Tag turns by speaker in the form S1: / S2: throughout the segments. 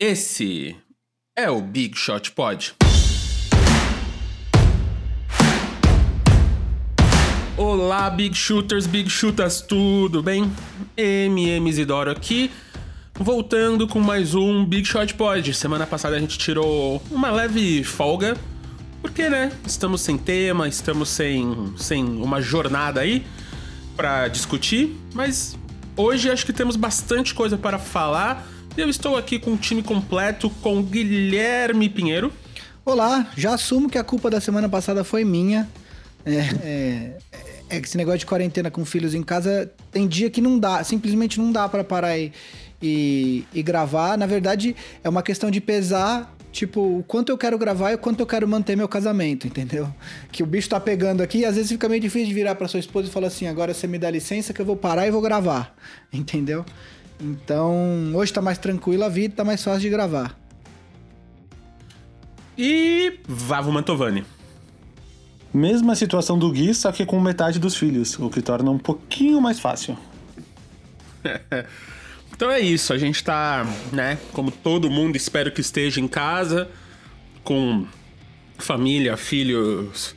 S1: Esse é o Big Shot Pod. Olá, Big Shooters, Big Shooters, tudo bem? MM Isidoro aqui, voltando com mais um Big Shot Pod. Semana passada a gente tirou uma leve folga, porque, né? Estamos sem tema, estamos sem, sem uma jornada aí para discutir, mas hoje acho que temos bastante coisa para falar. Eu estou aqui com o time completo com Guilherme Pinheiro.
S2: Olá, já assumo que a culpa da semana passada foi minha. É, é, é, que esse negócio de quarentena com filhos em casa tem dia que não dá, simplesmente não dá para parar e, e, e, gravar. Na verdade, é uma questão de pesar, tipo, o quanto eu quero gravar e o quanto eu quero manter meu casamento, entendeu? Que o bicho tá pegando aqui e às vezes fica meio difícil de virar para sua esposa e falar assim: agora você me dá licença que eu vou parar e vou gravar, entendeu? Então, hoje tá mais tranquilo a vida, tá mais fácil de gravar.
S1: E Vavo Mantovani.
S3: Mesma situação do Gui, só que com metade dos filhos, o que torna um pouquinho mais fácil.
S1: então é isso, a gente tá, né, como todo mundo, espero que esteja em casa, com família, filhos,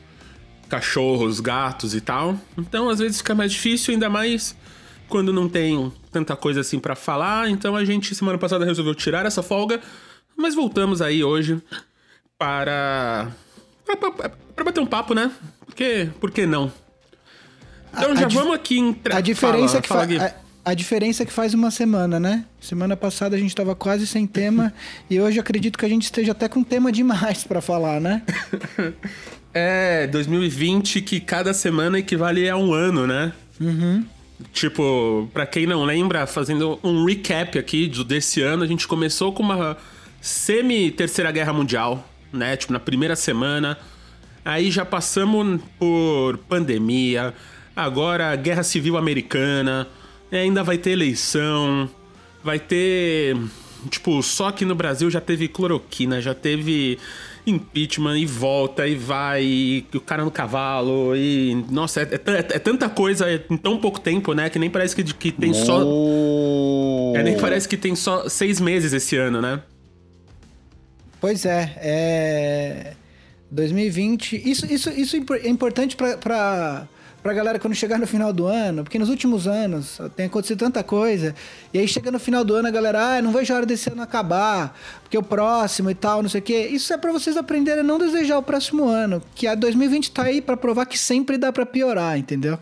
S1: cachorros, gatos e tal. Então às vezes fica mais difícil, ainda mais quando não tem tanta coisa assim para falar. Então a gente semana passada resolveu tirar essa folga, mas voltamos aí hoje para para bater um papo, né? Porque, por que não? Então a, já a vamos aqui entrar.
S2: A diferença fala, que fala, a, a, diferença é que faz uma semana, né? Semana passada a gente tava quase sem tema e hoje acredito que a gente esteja até com tema demais para falar, né?
S1: é, 2020 que cada semana equivale a um ano, né?
S2: Uhum.
S1: Tipo, para quem não lembra, fazendo um recap aqui desse ano, a gente começou com uma semi-terceira guerra mundial, né? Tipo, na primeira semana. Aí já passamos por pandemia, agora guerra civil americana, ainda vai ter eleição, vai ter. Tipo, só que no Brasil já teve cloroquina, já teve impeachment e volta e vai, e o cara no cavalo, e. Nossa, é, é, é, tanta coisa em tão pouco tempo, né? Que nem parece que, que tem só. É, nem parece que tem só seis meses esse ano, né?
S2: Pois é, é. 2020. Isso, isso, isso é importante para pra galera quando chegar no final do ano, porque nos últimos anos tem acontecido tanta coisa, e aí chega no final do ano a galera, ah, não vejo a hora desse ano acabar, porque o próximo e tal, não sei o quê. Isso é para vocês aprenderem a não desejar o próximo ano, que a 2020 tá aí para provar que sempre dá para piorar, entendeu?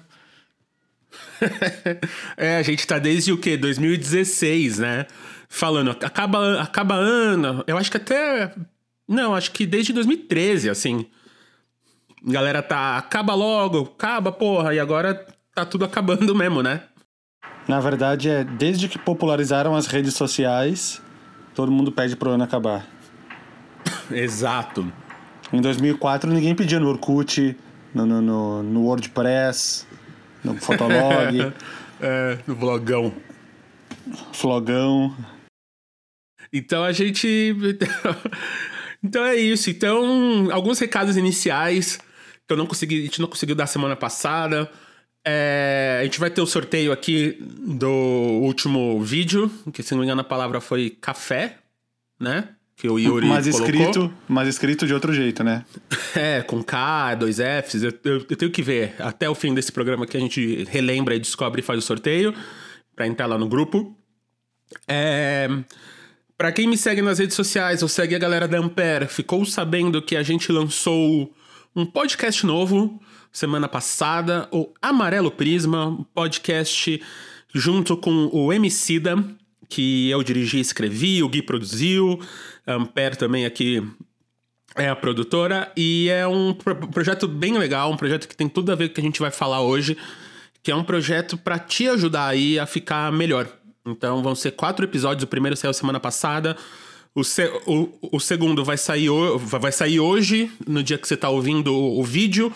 S1: é, a gente tá desde o quê? 2016, né? Falando, acaba, acaba ano. Eu acho que até não, acho que desde 2013, assim. A galera tá. Acaba logo, acaba, porra, e agora tá tudo acabando mesmo, né?
S3: Na verdade, é desde que popularizaram as redes sociais, todo mundo pede pro ano acabar.
S1: Exato.
S3: Em 2004, ninguém pedia no Orkut, no, no, no, no WordPress, no Fotolog.
S1: é, no blogão.
S3: Flogão.
S1: Então a gente. Então é isso. Então, alguns recados iniciais que eu não consegui, a gente não conseguiu dar semana passada. É, a gente vai ter o sorteio aqui do último vídeo, que se não me engano a palavra foi café, né? Que o Yuri
S3: mas
S1: colocou.
S3: escrito, mas escrito de outro jeito, né?
S1: É, com K, dois Fs. Eu, eu, eu, tenho que ver até o fim desse programa que a gente relembra e descobre e faz o sorteio para entrar lá no grupo. É, para quem me segue nas redes sociais ou segue a galera da Ampere, ficou sabendo que a gente lançou um podcast novo semana passada, o Amarelo Prisma, um podcast junto com o Emicida, que eu dirigi e escrevi, o Gui produziu, a Ampere também aqui é a produtora, e é um projeto bem legal, um projeto que tem tudo a ver com o que a gente vai falar hoje, que é um projeto para te ajudar aí a ficar melhor então vão ser quatro episódios. O primeiro saiu semana passada. O, se, o, o segundo vai sair, vai sair hoje, no dia que você está ouvindo o, vídeo.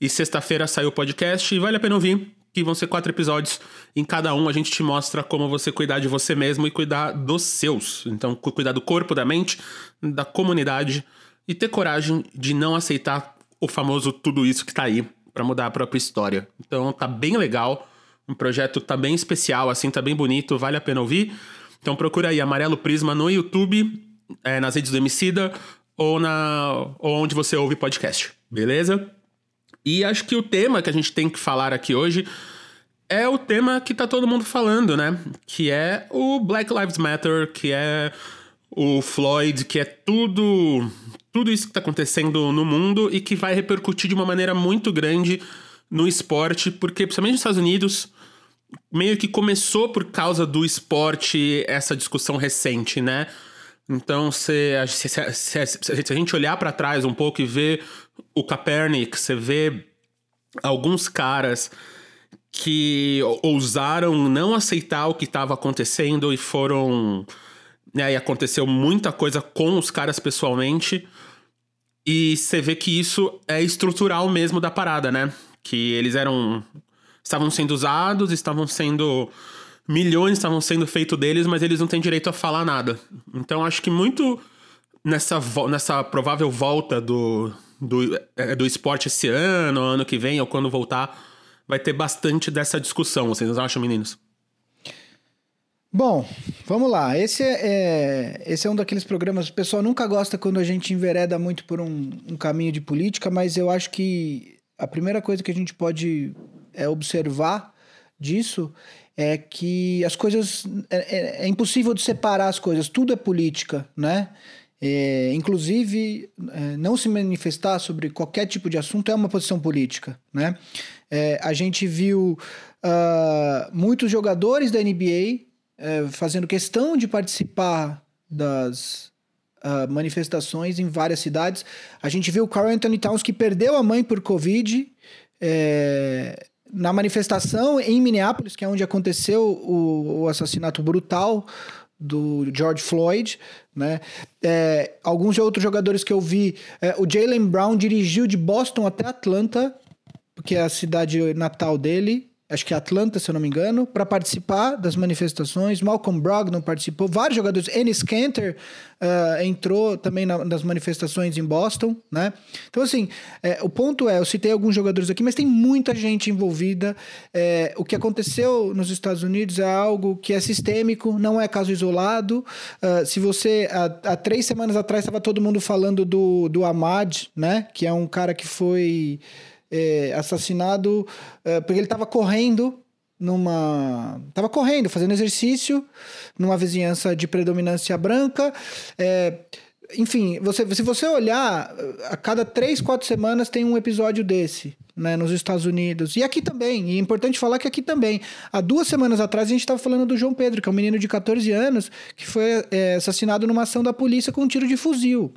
S1: E sexta-feira sai o podcast. E vale a pena ouvir, que vão ser quatro episódios. Em cada um a gente te mostra como você cuidar de você mesmo e cuidar dos seus. Então, cuidar do corpo, da mente, da comunidade. E ter coragem de não aceitar o famoso tudo isso que tá aí para mudar a própria história. Então tá bem legal. Um projeto tá bem especial, assim, tá bem bonito, vale a pena ouvir. Então procura aí Amarelo Prisma no YouTube, é, nas redes do Emicida ou, na, ou onde você ouve podcast, beleza? E acho que o tema que a gente tem que falar aqui hoje é o tema que tá todo mundo falando, né? Que é o Black Lives Matter, que é o Floyd, que é tudo tudo isso que tá acontecendo no mundo e que vai repercutir de uma maneira muito grande no esporte, porque principalmente nos Estados Unidos meio que começou por causa do esporte essa discussão recente, né? Então, se, se, se, se a gente olhar para trás um pouco e ver o Kaepernick, você vê alguns caras que ousaram não aceitar o que estava acontecendo e foram. Né, e aconteceu muita coisa com os caras pessoalmente. E você vê que isso é estrutural mesmo da parada, né? Que eles eram. Estavam sendo usados, estavam sendo milhões estavam sendo feitos deles, mas eles não têm direito a falar nada. Então acho que muito nessa, nessa provável volta do, do, é, do esporte esse ano, ano que vem, ou quando voltar, vai ter bastante dessa discussão. Vocês acham, meninos?
S2: Bom, vamos lá. Esse é, é, esse é um daqueles programas. O pessoal nunca gosta quando a gente envereda muito por um, um caminho de política, mas eu acho que a primeira coisa que a gente pode é, observar disso é que as coisas. É, é, é impossível de separar as coisas, tudo é política, né? É, inclusive, é, não se manifestar sobre qualquer tipo de assunto é uma posição política, né? É, a gente viu uh, muitos jogadores da NBA fazendo questão de participar das uh, manifestações em várias cidades. A gente viu o Carl Anthony Towns que perdeu a mãe por Covid. É, na manifestação em Minneapolis, que é onde aconteceu o, o assassinato brutal do George Floyd, né? É, alguns outros jogadores que eu vi, é, o Jalen Brown dirigiu de Boston até Atlanta, que é a cidade natal dele, acho que Atlanta, se eu não me engano, para participar das manifestações. Malcolm Brogdon participou, vários jogadores. Ennis Cantor uh, entrou também na, nas manifestações em Boston, né? Então, assim, é, o ponto é, eu citei alguns jogadores aqui, mas tem muita gente envolvida. É, o que aconteceu nos Estados Unidos é algo que é sistêmico, não é caso isolado. Uh, se você, há, há, três semanas atrás, estava todo mundo falando do, do Ahmad, né? Que é um cara que foi é, assassinado é, porque ele estava correndo numa. Estava correndo, fazendo exercício numa vizinhança de predominância branca. É, enfim, você, se você olhar, a cada três, quatro semanas tem um episódio desse, né, nos Estados Unidos. E aqui também, e é importante falar que aqui também. Há duas semanas atrás a gente estava falando do João Pedro, que é um menino de 14 anos, que foi é, assassinado numa ação da polícia com um tiro de fuzil.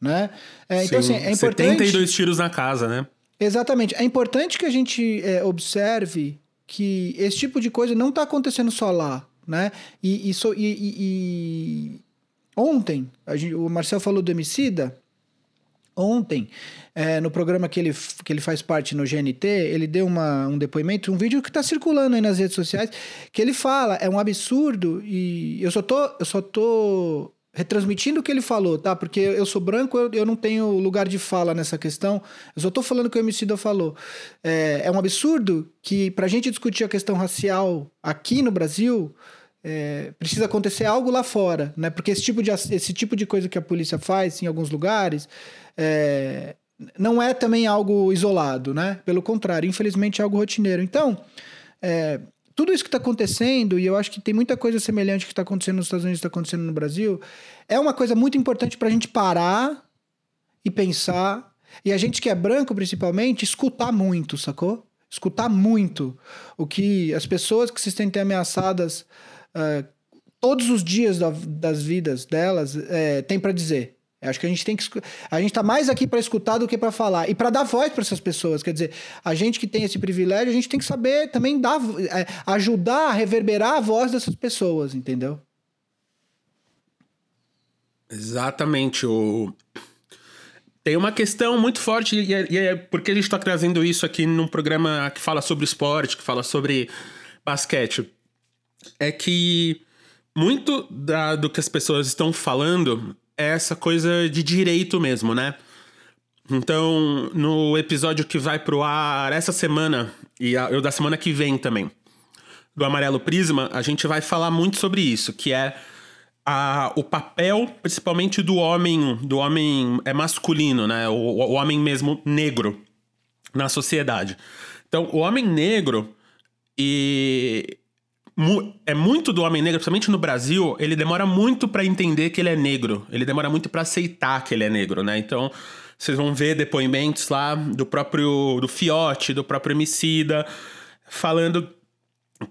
S2: Né? É, então, assim, é importante.
S1: 72 tiros na casa, né?
S2: Exatamente. É importante que a gente é, observe que esse tipo de coisa não está acontecendo só lá, né? E, e, so, e, e ontem, gente, o Marcel falou do Emicida, ontem, é, no programa que ele, que ele faz parte no GNT, ele deu uma, um depoimento, um vídeo que está circulando aí nas redes sociais, que ele fala, é um absurdo, e eu só tô, eu só tô retransmitindo o que ele falou, tá? Porque eu sou branco, eu, eu não tenho lugar de fala nessa questão. Eu só tô falando o que o Emicida falou. É, é um absurdo que, pra gente discutir a questão racial aqui no Brasil, é, precisa acontecer algo lá fora, né? Porque esse tipo de, esse tipo de coisa que a polícia faz em alguns lugares é, não é também algo isolado, né? Pelo contrário, infelizmente é algo rotineiro. Então, é, tudo isso que está acontecendo, e eu acho que tem muita coisa semelhante que está acontecendo nos Estados Unidos está acontecendo no Brasil, é uma coisa muito importante para a gente parar e pensar. E a gente que é branco, principalmente, escutar muito, sacou? Escutar muito o que as pessoas que se sentem ameaçadas uh, todos os dias da, das vidas delas uh, têm para dizer. Eu acho que a gente tem que a gente está mais aqui para escutar do que para falar e para dar voz para essas pessoas. Quer dizer, a gente que tem esse privilégio, a gente tem que saber também dar, é, ajudar a reverberar a voz dessas pessoas, entendeu?
S1: Exatamente. O... Tem uma questão muito forte, e é, e é porque a gente está trazendo isso aqui num programa que fala sobre esporte, que fala sobre basquete. É que muito da, do que as pessoas estão falando é essa coisa de direito mesmo, né? Então, no episódio que vai pro ar essa semana e o da semana que vem também, do Amarelo Prisma, a gente vai falar muito sobre isso, que é a, o papel, principalmente do homem, do homem é masculino, né? O, o homem mesmo negro na sociedade. Então, o homem negro e é muito do homem negro, principalmente no Brasil, ele demora muito para entender que ele é negro. Ele demora muito para aceitar que ele é negro, né? Então, vocês vão ver depoimentos lá do próprio do Fiote, do próprio Emicida, falando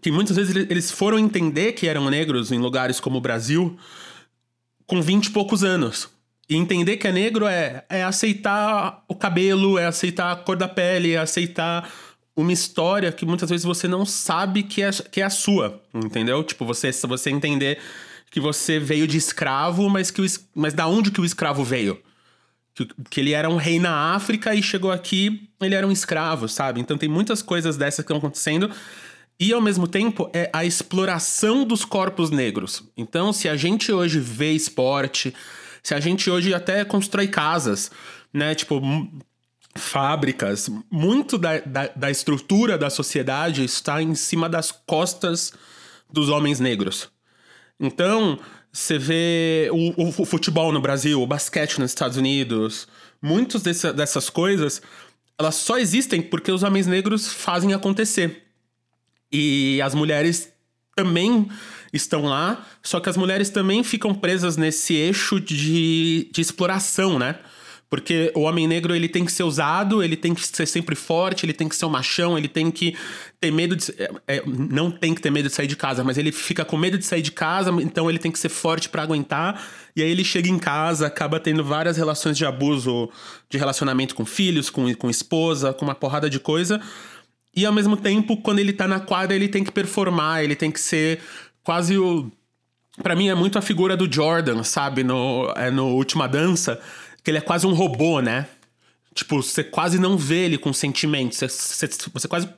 S1: que muitas vezes eles foram entender que eram negros em lugares como o Brasil com 20 e poucos anos. E entender que é negro é, é aceitar o cabelo, é aceitar a cor da pele, é aceitar uma história que muitas vezes você não sabe que é, que é a sua, entendeu? Tipo, você, você entender que você veio de escravo, mas que o, mas da onde que o escravo veio? Que, que ele era um rei na África e chegou aqui, ele era um escravo, sabe? Então tem muitas coisas dessas que estão acontecendo e ao mesmo tempo é a exploração dos corpos negros. Então, se a gente hoje vê esporte, se a gente hoje até constrói casas, né? Tipo, fábricas, muito da, da, da estrutura da sociedade está em cima das costas dos homens negros. Então, você vê o, o, futebol no Brasil, o basquete nos Estados Unidos, muitas dessas coisas, elas só existem porque os homens negros fazem acontecer. E as mulheres também estão lá, só que as mulheres também ficam presas nesse eixo de, de exploração, né? Porque o homem negro ele tem que ser usado, ele tem que ser sempre forte, ele tem que ser um machão, ele tem que ter medo de. É, é não tem que ter medo de sair de casa, mas ele fica com medo de sair de casa, então ele tem que ser forte para aguentar. E aí ele chega em casa, acaba tendo várias relações de abuso de relacionamento com filhos, com, com esposa, com uma porrada de coisa. E ao mesmo tempo, quando ele tá na quadra, ele tem que performar, ele tem que ser quase o. Pra mim é muito a figura do Jordan, sabe? No, é no Última Dança, que ele é quase um robô, né? Tipo, você quase não vê ele com sentimentos. Você, você, você quase.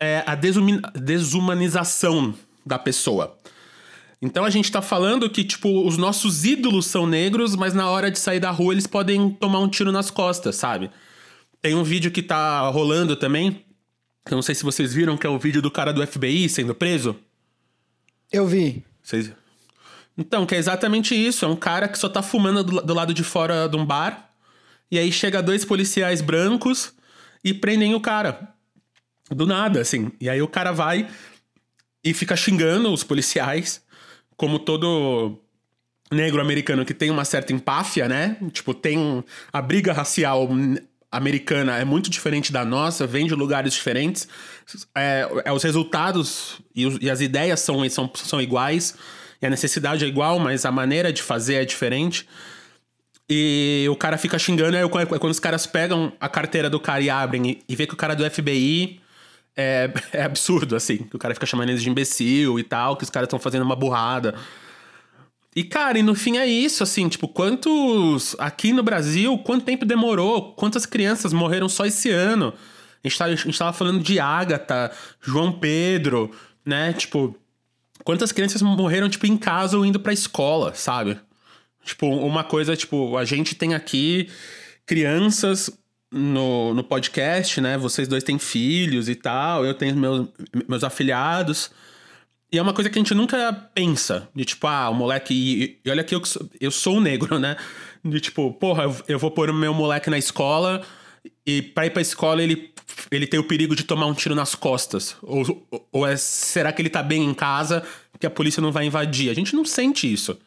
S1: É a desumanização da pessoa. Então a gente tá falando que, tipo, os nossos ídolos são negros, mas na hora de sair da rua eles podem tomar um tiro nas costas, sabe? Tem um vídeo que tá rolando também. Eu não sei se vocês viram, que é o vídeo do cara do FBI sendo preso.
S2: Eu vi.
S1: Vocês... Então, que é exatamente isso. É um cara que só tá fumando do, do lado de fora de um bar. E aí chega dois policiais brancos e prendem o cara. Do nada, assim. E aí o cara vai e fica xingando os policiais, como todo negro americano que tem uma certa empáfia, né? Tipo, tem a briga racial americana é muito diferente da nossa, vem de lugares diferentes. É, é os resultados e, os, e, as ideias são, são, são iguais, e a necessidade é igual, mas a maneira de fazer é diferente. E o cara fica xingando, aí quando os caras pegam a carteira do cara e abrem e, e vê que o cara é do FBI é, é absurdo, assim. Que o cara fica chamando eles de imbecil e tal, que os caras estão fazendo uma burrada. E, cara, e no fim é isso, assim, tipo, quantos. Aqui no Brasil, quanto tempo demorou? Quantas crianças morreram só esse ano? A gente, tá, a gente tava falando de Ágata, João Pedro, né? Tipo, quantas crianças morreram, tipo, em casa ou indo pra escola, sabe? Tipo, uma coisa, tipo, a gente tem aqui crianças no, no podcast, né? Vocês dois têm filhos e tal, eu tenho meus, meus afilhados. E é uma coisa que a gente nunca pensa. De tipo, ah, o moleque. E, e olha que eu, eu sou negro, né? De tipo, porra, eu vou pôr o meu moleque na escola e pra ir pra escola ele, ele tem o perigo de tomar um tiro nas costas. Ou, ou é, será que ele tá bem em casa que a polícia não vai invadir? A gente não sente isso.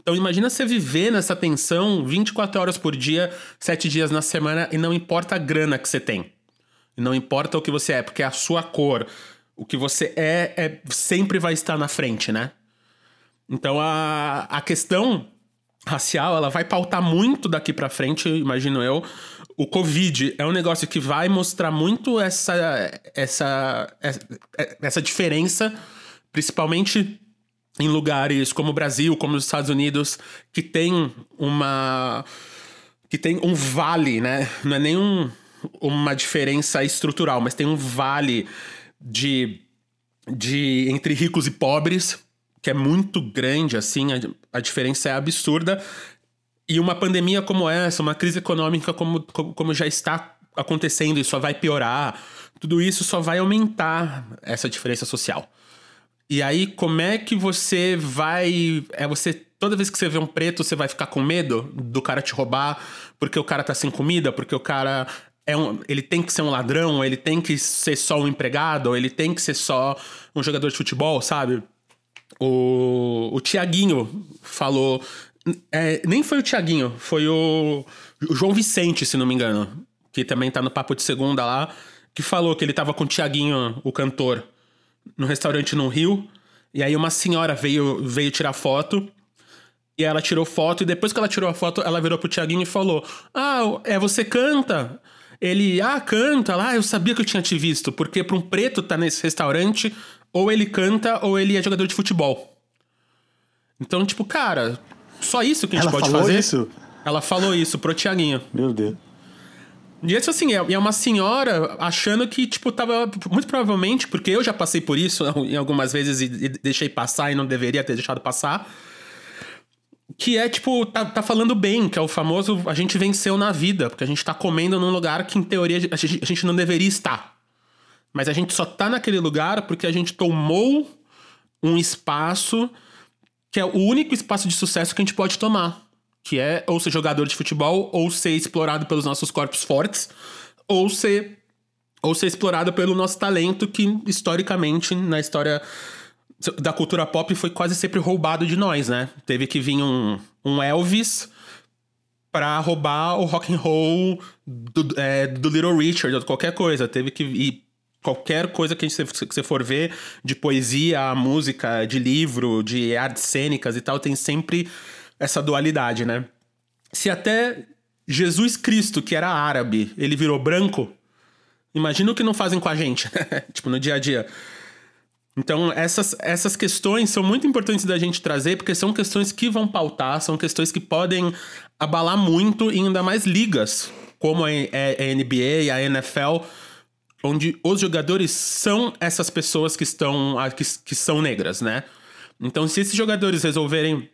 S1: Então imagina você viver nessa tensão 24 horas por dia, 7 dias na semana, e não importa a grana que você tem. Não importa o que você é, porque é a sua cor, o que você é, é sempre vai estar na frente, né? Então a, a questão racial, ela vai pautar muito daqui para frente, imagino eu. O Covid é um negócio que vai mostrar muito essa essa essa diferença, principalmente em lugares como o Brasil, como os Estados Unidos, que tem uma que tem um vale, né? Não é nenhum uma diferença estrutural, mas tem um vale de, de entre ricos e pobres, que é muito grande, assim, a, a diferença é absurda. E uma pandemia como essa, uma crise econômica como, como, como já está acontecendo e só vai piorar, tudo isso só vai aumentar essa diferença social. E aí, como é que você vai. É você. Toda vez que você vê um preto, você vai ficar com medo do cara te roubar, porque o cara tá sem comida, porque o cara é um, ele tem que ser um ladrão, ele tem que ser só um empregado, ele tem que ser só um jogador de futebol, sabe? O, o Tiaguinho falou. É, nem foi o Tiaguinho, foi o, o, João Vicente, se não me engano, que também tá no Papo de Segunda lá, que falou que ele tava com o Tiaguinho, o cantor, no restaurante no Rio. E aí uma senhora veio, veio tirar foto. E ela tirou foto, e depois que ela tirou a foto, ela virou pro Tiaguinho e falou: Ah, é você canta? Ele, ah, canta lá, eu sabia que eu tinha te visto, porque pra um preto tá nesse restaurante, ou ele canta ou ele é jogador de futebol. Então, tipo, cara, só isso que a gente
S3: Ela
S1: pode
S3: falou
S1: fazer.
S3: isso?
S1: Ela falou isso pro Tiaguinho.
S3: Meu Deus.
S1: E isso, assim, é é uma senhora achando que, tipo, tava. Muito provavelmente, porque eu já passei por isso em algumas vezes e, e deixei passar e não deveria ter deixado passar. Que é, tipo, tá, tá falando bem, que é o famoso a gente venceu na vida, porque a gente tá comendo num lugar que, em teoria, a gente, a gente não deveria estar. Mas a gente só tá naquele lugar porque a gente tomou um espaço que é o único espaço de sucesso que a gente pode tomar. Que é ou ser jogador de futebol, ou ser explorado pelos nossos corpos fortes, ou ser, ou ser explorado pelo nosso talento, que historicamente, na história da cultura pop, foi quase sempre roubado de nós, né? Teve que vir um, um Elvis pra roubar o rock and roll do, é, do Little Richard, ou qualquer coisa. Teve que ir qualquer coisa que, você for ver, de poesia, música, de livro, de artes cênicas e tal, tem sempre essa dualidade, né? Se até Jesus Cristo, que era árabe, ele virou branco, imagina o que não fazem com a gente, tipo, no dia a dia. Então, essas, essas questões são muito importantes da gente trazer, porque são questões que vão pautar, são questões que podem abalar muito e ainda mais ligas, como a, a NBA e a NFL, onde os jogadores são essas pessoas que estão que, que são negras, né? Então, se esses jogadores resolverem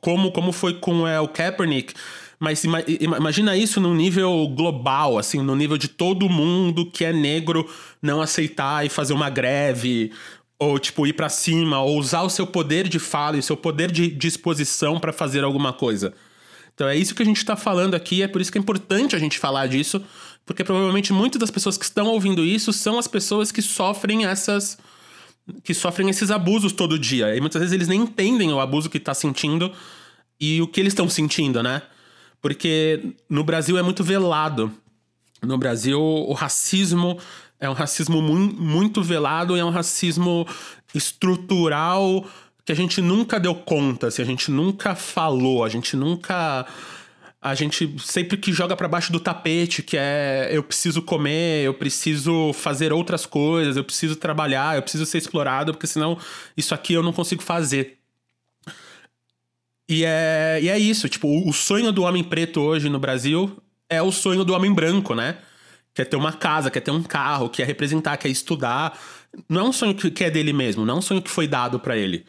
S1: como como foi com é, o Kaepernick, mas imagina isso num nível global, assim, no nível de todo mundo que é negro não aceitar e fazer uma greve, ou tipo ir para cima, ou usar o seu poder de fala e o seu poder de disposição para fazer alguma coisa. Então é isso que a gente está falando aqui, é por isso que é importante a gente falar disso, porque provavelmente muitas das pessoas que estão ouvindo isso são as pessoas que sofrem essas que sofrem esses abusos todo dia. E muitas vezes eles nem entendem o abuso que está sentindo e o que eles estão sentindo, né? Porque no Brasil é muito velado. No Brasil, o racismo é um racismo mu muito velado e é um racismo estrutural que a gente nunca deu conta, assim, a gente nunca falou, a gente nunca. A gente sempre que joga para baixo do tapete, que é eu preciso comer, eu preciso fazer outras coisas, eu preciso trabalhar, eu preciso ser explorado, porque senão isso aqui eu não consigo fazer. E é, e é isso, tipo, o sonho do homem preto hoje no Brasil é o sonho do homem branco, né? Quer ter uma casa, quer ter um carro, quer representar, quer estudar. Não é um sonho que é dele mesmo, não é um sonho que foi dado para ele.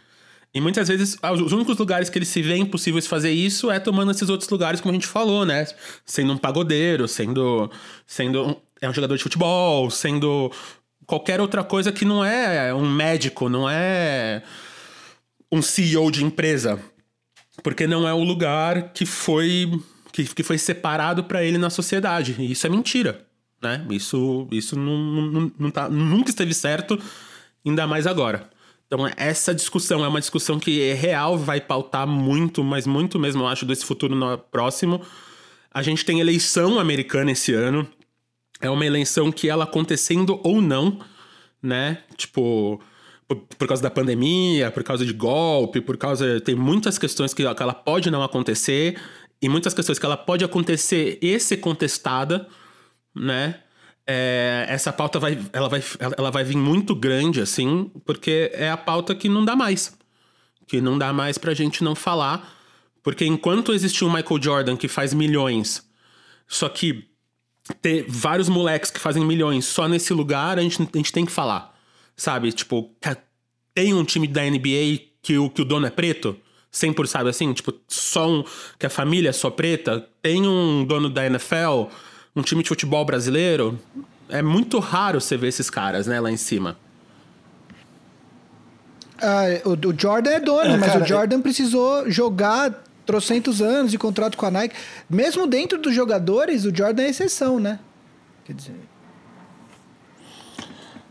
S1: E muitas vezes, os únicos lugares que ele se vê impossíveis fazer isso é tomando esses outros lugares, como a gente falou, né? Sendo um pagodeiro, sendo, sendo um, é um jogador de futebol, sendo qualquer outra coisa que não é um médico, não é um CEO de empresa porque não é o lugar que foi que, que foi separado para ele na sociedade. E isso é mentira, né? Isso, isso não, não, não tá, nunca esteve certo, ainda mais agora. Então, essa discussão é uma discussão que é real, vai pautar muito, mas muito mesmo, eu acho, desse futuro próximo. A gente tem eleição americana esse ano. É uma eleição que ela acontecendo ou não, né? Tipo, por, por, causa da pandemia, por causa de golpe, por causa. Tem muitas questões que, que ela pode não acontecer, e muitas questões que ela pode acontecer e ser contestada, né? É, essa pauta vai, ela vai, ela vai vir muito grande, assim, porque é a pauta que não dá mais. Que não dá mais pra gente não falar. Porque enquanto existe um Michael Jordan que faz milhões, só que ter vários moleques que fazem milhões só nesse lugar, a gente, a gente tem que falar. Sabe? Tipo, tem um time da NBA que o, que o dono é preto? 100%, sabe assim? Tipo, só um. que a família é só preta? Tem um dono da NFL? Um time de futebol brasileiro? É muito raro você ver esses caras, né, lá em cima.
S2: Ah, o, o Jordan é dono,
S3: É,
S2: mas
S3: cara,
S2: o Jordan precisou jogar trocentos anos de contrato com a Nike. Mesmo dentro dos jogadores, o Jordan é exceção, né? Quer dizer.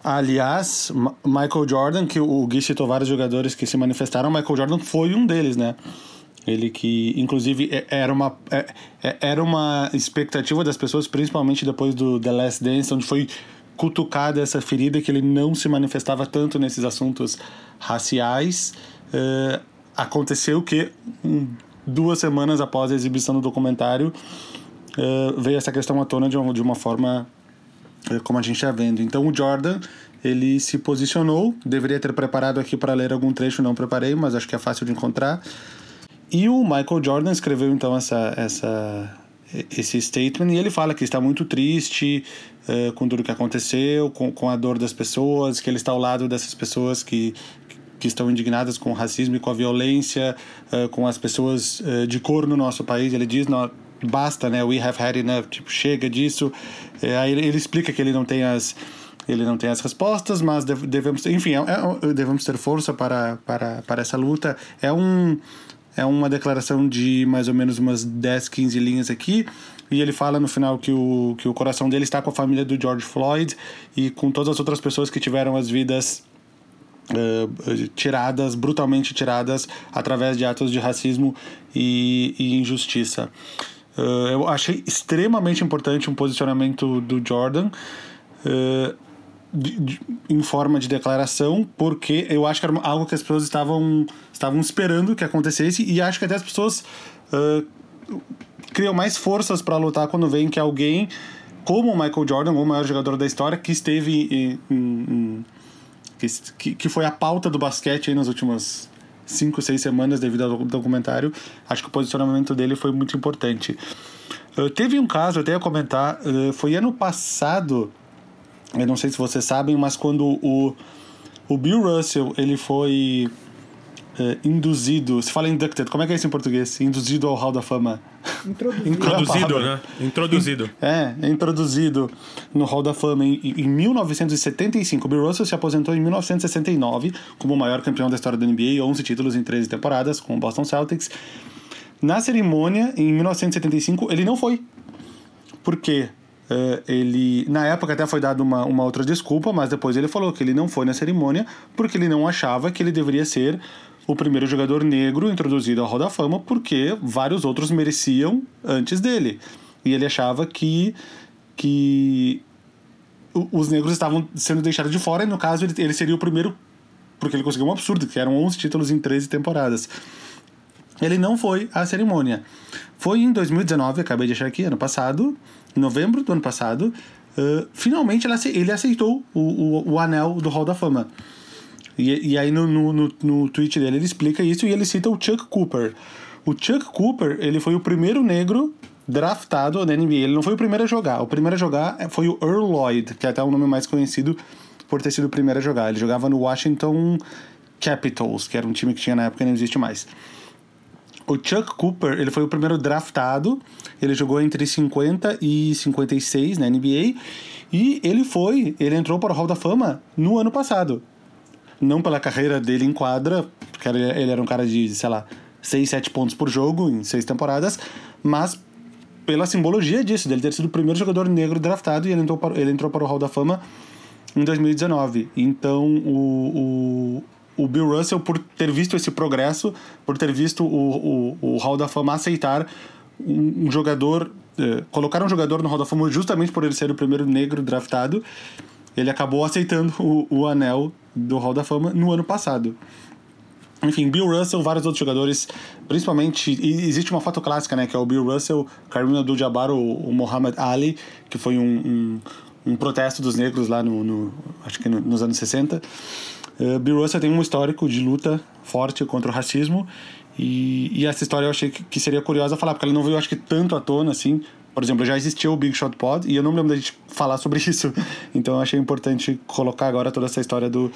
S3: Aliás, Michael Jordan, que o Gui citou vários jogadores que se manifestaram, Michael Jordan foi um deles, né? Ele que, inclusive, é- era uma, é- é- era uma expectativa das pessoas, principalmente depois do The Last Dance, onde foi cutucada essa ferida que ele não se manifestava tanto nesses assuntos raciais. É, aconteceu que duas semanas após a exibição do documentário é, veio essa questão à tona de uma, de uma forma é, como a gente está vendo. Então o Jordan, ele se posicionou, deveria ter preparado aqui para ler algum trecho, não preparei, mas acho que é fácil de encontrar. E o Michael Jordan escreveu então essa, essa, esse statement e ele fala que está muito triste eh, com tudo que aconteceu, com, com a dor das pessoas, que ele está ao lado dessas pessoas que, que estão indignadas com o racismo e com a violência, eh, com as pessoas eh, de cor no nosso país. Ele diz, não, basta, né? We have had enough, tipo, chega disso. Aí ele, ele explica que ele não tem as ele não tem as respostas, mas deve- devemos, enfim, é, é- devemos ter força para, para, para essa luta. É um é uma declaração de mais ou menos umas 10, 15 linhas aqui. E ele fala no final que o, que o coração dele está com a família do George Floyd e com todas as outras pessoas que tiveram as vidas eh, tiradas, brutalmente tiradas, através de atos de racismo e, e injustiça. Eh, eu achei extremamente importante um posicionamento do Jordan. eh, de- de- em forma de declaração, porque eu acho que era algo que as pessoas estavam, estavam esperando que acontecesse, e acho que até as pessoas eh, criam mais forças para lutar quando veem que alguém como o Michael Jordan, o maior jogador da história, que esteve em, em- em- que, que foi a pauta do basquete aí nas últimas cinco, seis semanas devido ao documentário, acho que o posicionamento dele foi muito importante. Eh, teve um caso, até ia comentar, eh, foi ano passado, eu não sei se vocês sabem, mas quando o, o Bill Russell ele foi eh, induzido, se fala inducted, como é que é isso em português? Induzido ao Hall da Fama.
S2: Introduzido.
S1: Introduzido,
S3: palavra.
S1: né? Introduzido.
S3: É, introduzido no Hall da Fama em, em 1975. O Bill Russell se aposentou em 1969 como o maior campeão da história da NBA, 11 títulos em 13 temporadas com o Boston Celtics. Na cerimônia, em 1975, ele não foi. Porque eh, ele, na época até foi dada uma, uma outra desculpa, mas depois ele falou que ele não foi na cerimônia porque ele não achava que ele deveria ser o primeiro jogador negro introduzido ao Hall da Fama, porque vários outros mereciam antes dele. E ele achava que, que os negros estavam sendo deixados de fora, e no caso ele, ele seria o primeiro, porque ele conseguiu um absurdo, que eram 11 títulos em 13 temporadas. Ele não foi à cerimônia. Foi em 2019, acabei de achar aqui, ano passado, em novembro do ano passado, uh, finalmente ele aceitou o, o, o anel do Hall da Fama. E, e aí no, no, no, no tweet dele ele explica isso e ele cita o Chuck Cooper. O Chuck Cooper, ele foi o primeiro negro draftado na NBA. Ele não foi o primeiro a jogar. O primeiro a jogar foi o Earl Lloyd, que é até o nome mais conhecido por ter sido o primeiro a jogar. Ele jogava no Washington Capitals, que era um time que tinha na época e não existe mais. O Chuck Cooper, ele foi o primeiro draftado. Ele jogou entre 50 e 56 na NBA. E ele foi, ele entrou para o Hall da Fama no ano passado. Não pela carreira dele em quadra, porque ele era um cara de, sei lá, 6, 7 pontos por jogo em seis temporadas, mas pela simbologia disso, dele ter sido o primeiro jogador negro draftado e ele entrou para, ele entrou para o Hall da Fama em 2019. Então, o, o, o Bill Russell, por ter visto esse progresso, por ter visto o, o, o Hall da Fama aceitar um, um jogador, eh, colocar um jogador no Hall da Fama justamente por ele ser o primeiro negro draftado, ele acabou aceitando o, o anel do Hall da Fama no ano passado. Enfim, Bill Russell, vários outros jogadores, principalmente. Existe uma foto clássica, né? Que é o Bill Russell, Kareem Abdul-Jabbar, o, o Muhammad Ali, que foi um, um, um protesto dos negros lá no. no acho que no, nos anos 60. Uh, Bill Russell tem um histórico de luta forte contra o racismo. E, e essa história eu achei que, que seria curiosa falar, porque ela não veio, acho que, tanto à tona assim. Por exemplo, já existia o Big Shot Pod e eu não lembro da gente falar sobre isso. Então eu achei importante colocar agora toda essa história do,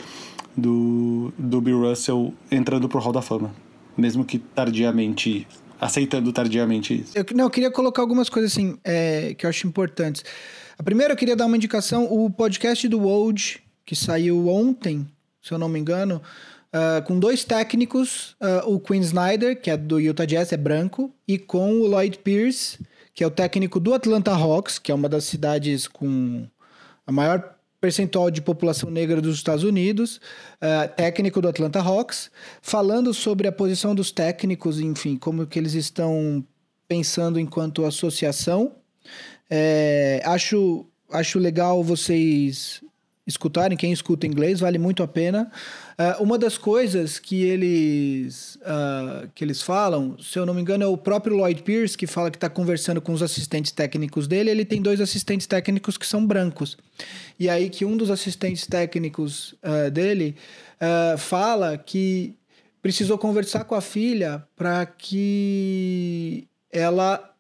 S3: do, do Bill Russell entrando pro Hall da Fama. Mesmo que tardiamente, aceitando tardiamente isso.
S2: Eu, não, eu queria colocar algumas coisas assim é, que eu acho importantes. A primeira eu queria dar uma indicação, o podcast do Woj, que saiu ontem, se eu não me engano, uh, com dois técnicos, uh, o Quinn Snyder, que é do Utah Jazz, é branco, e com o Lloyd Pierce, que é o técnico do Atlanta Hawks, que é uma das cidades com a maior percentual de população negra dos Estados Unidos, uh, técnico do Atlanta Hawks, falando sobre a posição dos técnicos, enfim, como que eles estão pensando enquanto associação. É, acho, acho legal vocês escutarem, quem escuta inglês, vale muito a pena. Uh, uma das coisas que eles, uh, que eles falam, se eu não me engano, é o próprio Lloyd Pierce que fala que está conversando com os assistentes técnicos dele. Ele tem dois assistentes técnicos que são brancos. E aí que um dos assistentes técnicos uh, dele fala que precisou conversar com a filha para que ela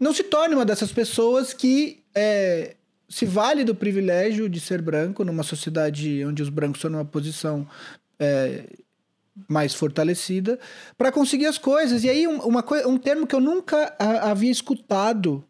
S2: não se torne uma dessas pessoas que é, se vale do privilégio de ser branco numa sociedade onde os brancos estão numa posição é, mais fortalecida para conseguir as coisas. E aí, um, uma um termo que eu nunca a, havia escutado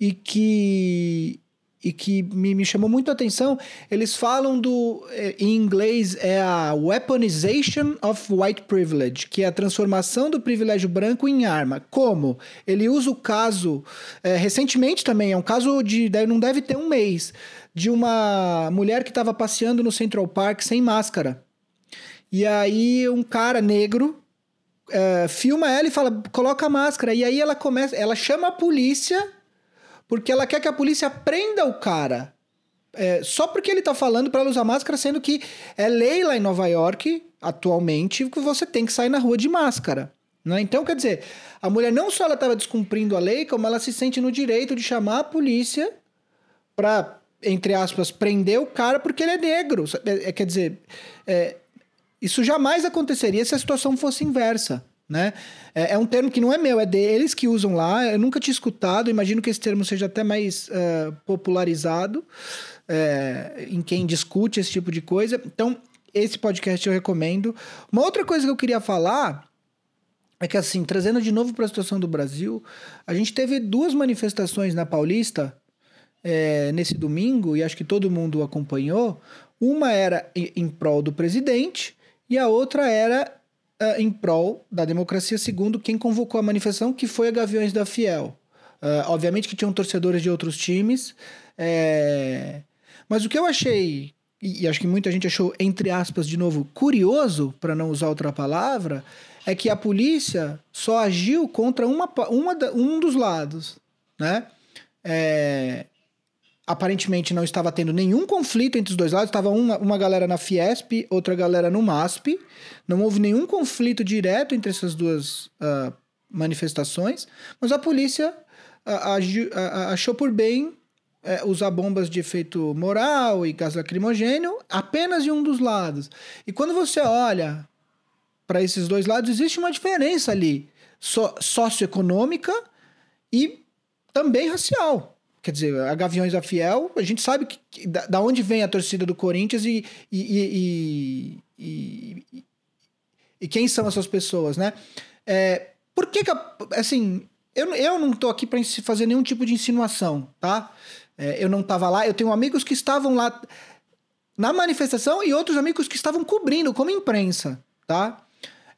S2: e que e que me, me chamou muito a atenção, eles falam do, eh, em inglês, é a weaponization of white privilege, que é a transformação do privilégio branco em arma. Como? Ele usa o caso, é, recentemente também, é um caso de, não deve ter um mês, de uma mulher que estava passeando no Central Park sem máscara. E aí um cara negro é, filma ela e fala, coloca a máscara. E aí ela começa, ela chama a polícia porque ela quer que a polícia prenda o cara. É, só porque ele tá falando para ela usar máscara, sendo que é lei lá em Nova York, atualmente, que você tem que sair na rua de máscara. Né? Então, quer dizer, a mulher não só ela estava descumprindo a lei, como ela se sente no direito de chamar a polícia para, entre aspas, prender o cara porque ele é negro. É, é, quer dizer, é, isso jamais aconteceria se a situação fosse inversa né? É, é, um termo que não é meu, é deles que usam lá. Eu nunca tinha escutado, imagino que esse termo seja até mais uh, popularizado é, em quem discute esse tipo de coisa. Então, esse podcast eu recomendo. Uma outra coisa que eu queria falar é que, assim, trazendo de novo para a situação do Brasil, a gente teve duas manifestações na Paulista é, nesse domingo, e acho que todo mundo acompanhou. Uma era em prol do presidente e a outra era uh, em prol da democracia, segundo quem convocou a manifestação, que foi a Gaviões da Fiel. Uh, obviamente que tinham torcedores de outros times, é... mas o que eu achei, e, e acho que muita gente achou, entre aspas, de novo, curioso, para não usar outra palavra, é que a polícia só agiu contra uma, uma um dos lados, né? É, aparentemente não estava tendo nenhum conflito entre os dois lados, estava uma, uma galera na Fiesp, outra galera no MASP, não houve nenhum conflito direto entre essas duas uh, manifestações, mas a polícia uh, achou por bem uh, usar bombas de efeito moral e gás lacrimogênio apenas de um dos lados. E quando você olha para esses dois lados, existe uma diferença ali, so socioeconômica e também racial. Quer dizer, a Gaviões da Fiel, a gente sabe que, que da, da, onde vem a torcida do Corinthians e, e, e, e, e quem são essas pessoas, né? É, por que, que assim, eu, eu não tô aqui para fazer nenhum tipo de insinuação, tá? É, eu não tava lá, eu tenho amigos que estavam lá na manifestação e outros amigos que estavam cobrindo como imprensa, tá?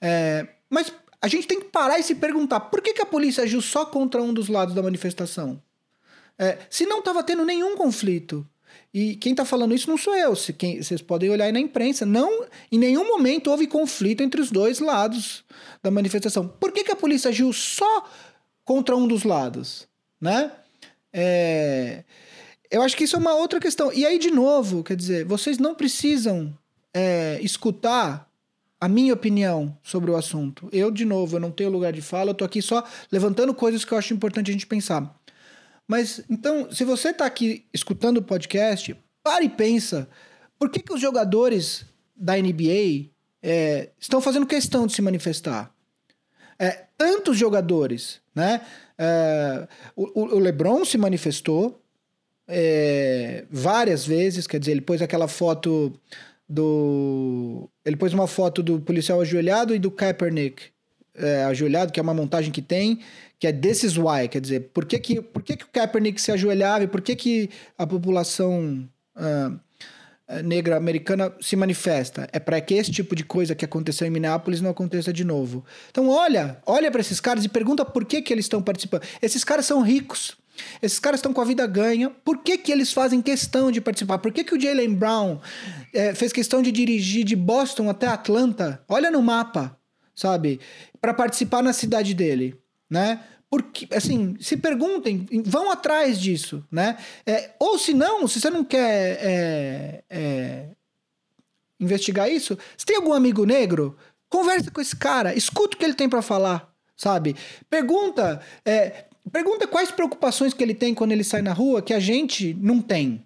S2: É, mas a gente tem que parar e se perguntar por que, que a polícia agiu só contra um dos lados da manifestação? É, se não estava tendo nenhum conflito. E quem está falando isso não sou eu. Se quem, vocês podem olhar aí na imprensa. Não, em nenhum momento houve conflito entre os dois lados da manifestação. Por que, que a polícia agiu só contra um dos lados? Né? É, eu acho que isso é uma outra questão. E aí, de novo, quer dizer, vocês não precisam é, escutar a minha opinião sobre o assunto. Eu, de novo, eu não tenho lugar de fala, eu estou aqui só levantando coisas que eu acho importante a gente pensar. Mas então, se você está aqui escutando o podcast, pare e pensa: por que, que os jogadores da NBA é, estão fazendo questão de se manifestar? É, tantos jogadores, né? É, o, o, LeBron se manifestou é, várias vezes, quer dizer, ele pôs aquela foto do. Ele pôs uma foto do policial ajoelhado e do Kaepernick é, ajoelhado, que é uma montagem que tem, que é This is Why, quer dizer, por que, que, por que, que o Kaepernick se ajoelhava e por que, que a população uh, negra americana se manifesta? É para que esse tipo de coisa que aconteceu em Minneapolis não aconteça de novo. Então olha, olha para esses caras e pergunta por que, que eles estão participando. Esses caras são ricos. Esses caras estão com a vida ganha. Por que, que eles fazem questão de participar? Por que, que o Jalen Brown é, fez questão de dirigir de Boston até Atlanta? Olha no mapa, sabe? Para participar na cidade dele, né? Porque, assim, se perguntem, vão atrás disso, né? É, ou se não, se você não quer é, é, investigar isso, se tem algum amigo negro, conversa com esse cara, escuta o que ele tem para falar, sabe? Pergunta, é, pergunta quais preocupações que ele tem quando ele sai na rua que a gente não tem,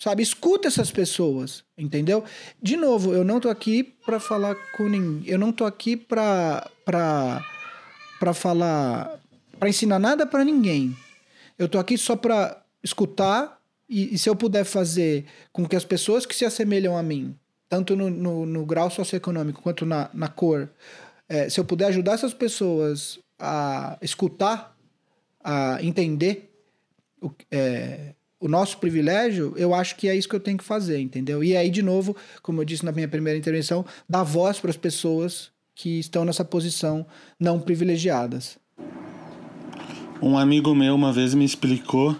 S2: sabe? Escuta essas pessoas, entendeu? De novo, eu não tô aqui para falar com ninguém, eu não tô aqui para para para falar para ensinar nada para ninguém. Eu tô aqui só para escutar e, e, se eu puder fazer com que as pessoas que se assemelham a mim, tanto no, no, no grau socioeconômico quanto na, na cor, é, se eu puder ajudar essas pessoas a escutar, a entender o, é, o nosso privilégio, eu acho que é isso que eu tenho que fazer, entendeu? E aí, de novo, como eu disse na minha primeira intervenção, dar voz para as pessoas que estão nessa posição não privilegiadas.
S3: Um amigo meu uma vez me explicou.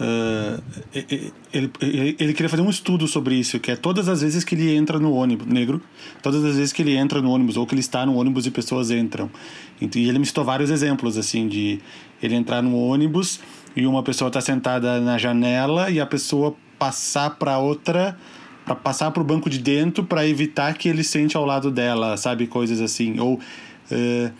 S3: Uh, ele, ele, ele, queria fazer um estudo sobre isso, que é todas as vezes que ele entra no ônibus, negro, todas as vezes que ele entra no ônibus, ou que ele está no ônibus e pessoas entram. E ele me citou vários exemplos, assim, de ele entrar no ônibus e uma pessoa está sentada na janela e a pessoa passar para outra, para passar para o banco de dentro para evitar que ele sente ao lado dela, sabe? Coisas assim. Ou. Uh,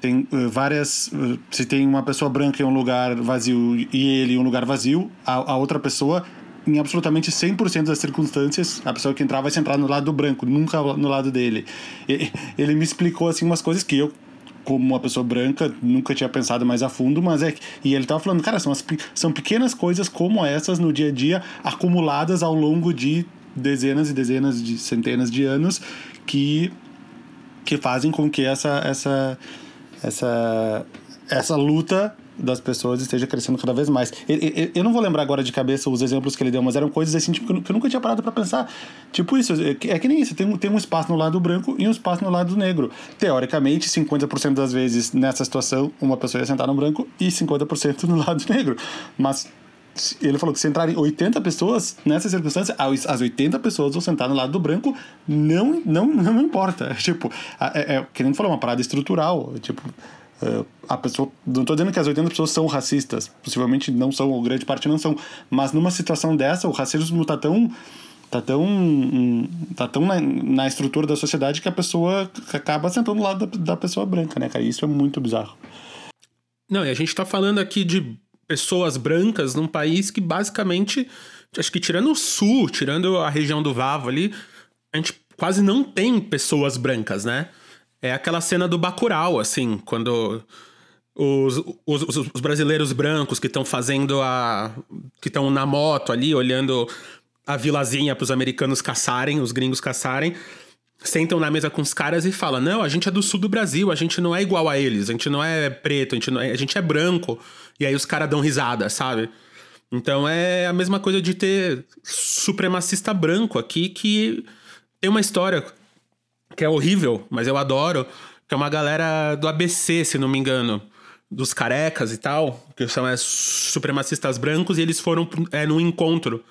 S3: tem uh, várias. Uh, se tem uma pessoa branca em um lugar vazio e ele em um lugar vazio, a, a outra pessoa, em absolutamente 100% das circunstâncias, a pessoa que entrar vai sentar no lado do branco, nunca no lado dele. E, ele me explicou assim umas coisas que eu como uma pessoa branca, nunca tinha pensado mais a fundo, mas é. E ele tava falando, cara, são, as, são pequenas coisas como essas no dia a dia, acumuladas ao longo de dezenas e dezenas de centenas de anos, que, que fazem com que essa, essa essa, essa luta das pessoas esteja crescendo cada vez mais. Eu não vou lembrar agora de cabeça os exemplos que ele deu, mas eram coisas assim tipo, que eu nunca tinha parado para pensar. Tipo isso, é que é nem isso, tem, tem um espaço no lado branco e um espaço no lado negro. Teoricamente, 50% das vezes nessa situação, uma pessoa ia sentar no branco e 50% no lado negro. Mas ele falou que se entrarem 80 pessoas nessa circunstância, as 80 pessoas vão sentar no lado do branco, não, não, não importa. Tipo, é, é, querendo falar uma parada estrutural. Tipo, é, a pessoa. Não estou dizendo que as 80 pessoas são racistas, possivelmente não são, ou grande parte não são, mas numa situação dessa, o racismo está tão. Tá tão, tá tão na, na, estrutura da sociedade que a pessoa acaba sentando do lado da, da pessoa branca, né, cara? Isso é muito bizarro.
S1: Não, e a gente está falando aqui de pessoas brancas num país que basicamente, acho que tirando o sul, tirando a região do Vavo ali, a gente quase não tem pessoas brancas, né? É aquela cena do Bacurau, assim, quando os, os, os brasileiros brancos que estão fazendo a. que estão na moto ali, olhando a vilazinha para os americanos caçarem, os gringos caçarem sentam na mesa com os caras e falam: Não, a gente é do sul do Brasil, a gente não é igual a eles, a gente não é preto, a gente, é, a gente é branco. E aí os caras dão risada, sabe? Então é a mesma coisa de ter supremacista branco aqui que tem uma história que é horrível, mas eu adoro, que é uma galera do ABC, se não me engano, dos carecas e tal, que são é, supremacistas brancos, e eles foram é, num encontro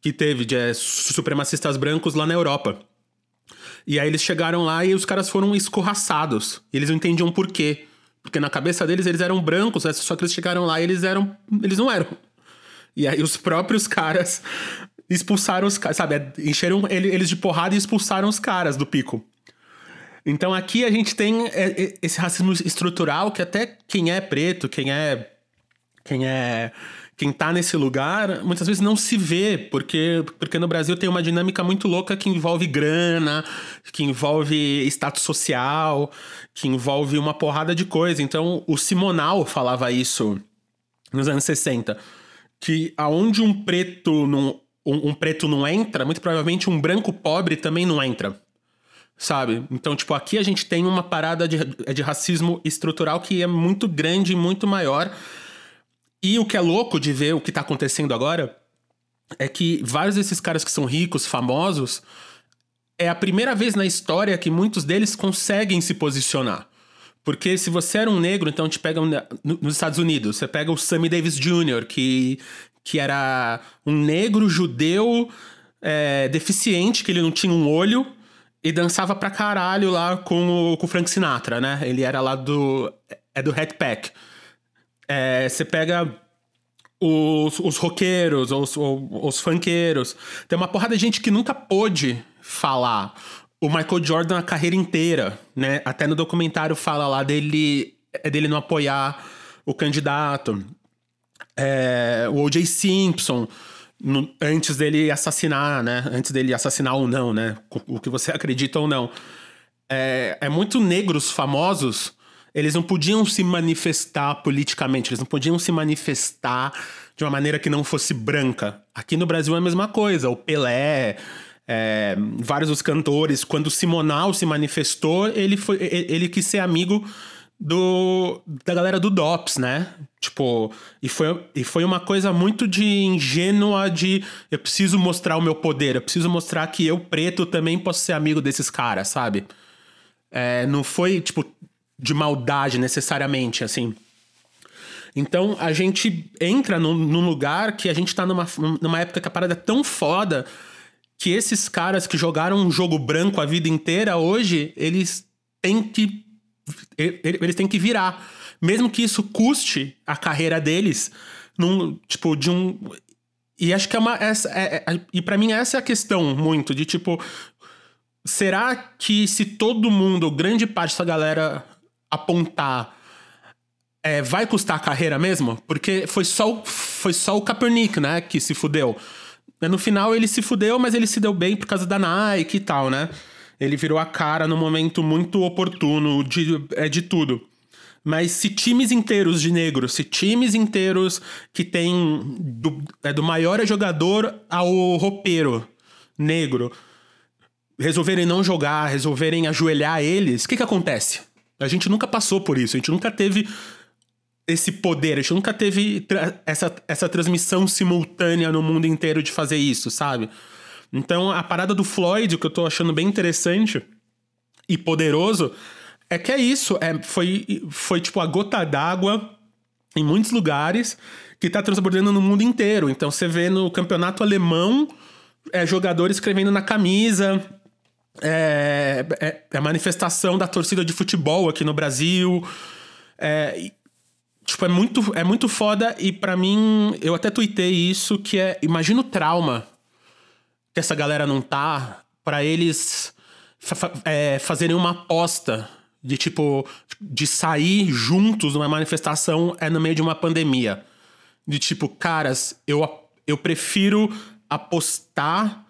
S1: que teve de é, supremacistas brancos lá na Europa. E aí eles chegaram lá e os caras foram escorraçados. Eles não entendiam por quê. Porque na cabeça deles eles eram brancos, né? só que eles chegaram lá e eles eram. Eles não eram. E aí os próprios caras expulsaram os caras, sabe? Encheram eles de porrada e expulsaram os caras do pico. Então aqui a gente tem é, é, esse racismo estrutural que até quem é preto, quem é. Quem é quem tá nesse lugar muitas vezes não se vê, porque, porque no Brasil tem uma dinâmica muito louca que envolve grana, que envolve status social, que envolve uma porrada de coisa. Então, o Simonal falava isso nos anos 60, que aonde um preto não, um, um preto não entra, muito provavelmente um branco pobre também não entra. Sabe? Então, tipo, aqui a gente tem uma parada de, de racismo estrutural que é muito grande, muito maior. E o que é louco de ver o que tá acontecendo agora é que vários desses caras que são ricos, famosos, é a primeira vez na história que muitos deles conseguem se posicionar. Porque se você era um negro, então te pega nos Estados Unidos, você pega o Sammy Davis Jr., que, que era um negro judeu é, deficiente, que ele não tinha um olho, e dançava pra caralho lá com o, com o Frank Sinatra, né? Ele era lá do. É do Hat Pack. É, você pega os, os roqueiros, os, os, os funkeiros. Tem uma porrada de gente que nunca pôde falar. O Michael Jordan a carreira inteira, né? Até no documentário fala lá dele, é dele não apoiar o candidato. É, o O.J. Simpson no, antes dele assassinar, né? Antes dele assassinar ou não, né? O que você acredita ou não. É, é muito negros famosos, eles não podiam se manifestar politicamente, eles não podiam se manifestar de uma maneira que não fosse branca. Aqui no Brasil é a mesma coisa. O Pelé, é, vários dos cantores, quando o Simonal se manifestou, ele, foi, ele quis ser amigo do da galera do DOPS, né? Tipo, e foi, e foi uma coisa muito de ingênua de eu preciso mostrar o meu poder, eu preciso mostrar que eu, preto, também posso ser amigo desses caras, sabe? É, não foi, tipo, de maldade necessariamente, assim. Então a gente entra num, num, lugar que a gente tá numa, numa época que a parada é tão foda que esses caras que jogaram um jogo branco a vida inteira, hoje, eles têm que eles têm que virar. Mesmo que isso custe a carreira deles, num, tipo, de um. E acho que é uma. Essa, é, é, e para mim, essa é a questão muito, de tipo. Será que se todo mundo, grande parte dessa galera apontar, é, vai custar a carreira mesmo? Porque foi só, foi só o Kaepernick, né, que se fudeu. No final ele se fudeu, mas ele se deu bem por causa da Nike e tal, né? Ele virou a cara no momento muito oportuno de, é, de tudo. Mas se times inteiros de negros, se times inteiros que tem do, é, do maior jogador ao roupeiro negro resolverem não jogar, resolverem ajoelhar eles, o que, que acontece? A gente nunca passou por isso, a gente nunca teve esse poder, a gente nunca teve essa, essa transmissão simultânea no mundo inteiro de fazer isso, sabe? Então, a parada do Floyd, que eu tô achando bem interessante e poderoso, é que é isso. É, foi, foi tipo a gota d'água em muitos lugares que tá transbordando no mundo inteiro. Então, você vê no campeonato alemão é, jogadores escrevendo na camisa. É, é, é, a manifestação da torcida de futebol aqui no Brasil. É, tipo, é muito, é muito foda. E para mim, eu até tuitei isso, que é... Imagina o trauma que essa galera não tá para eles fa é, fazerem uma aposta de tipo de sair juntos numa manifestação é no meio de uma pandemia. De tipo, caras, eu, eu prefiro apostar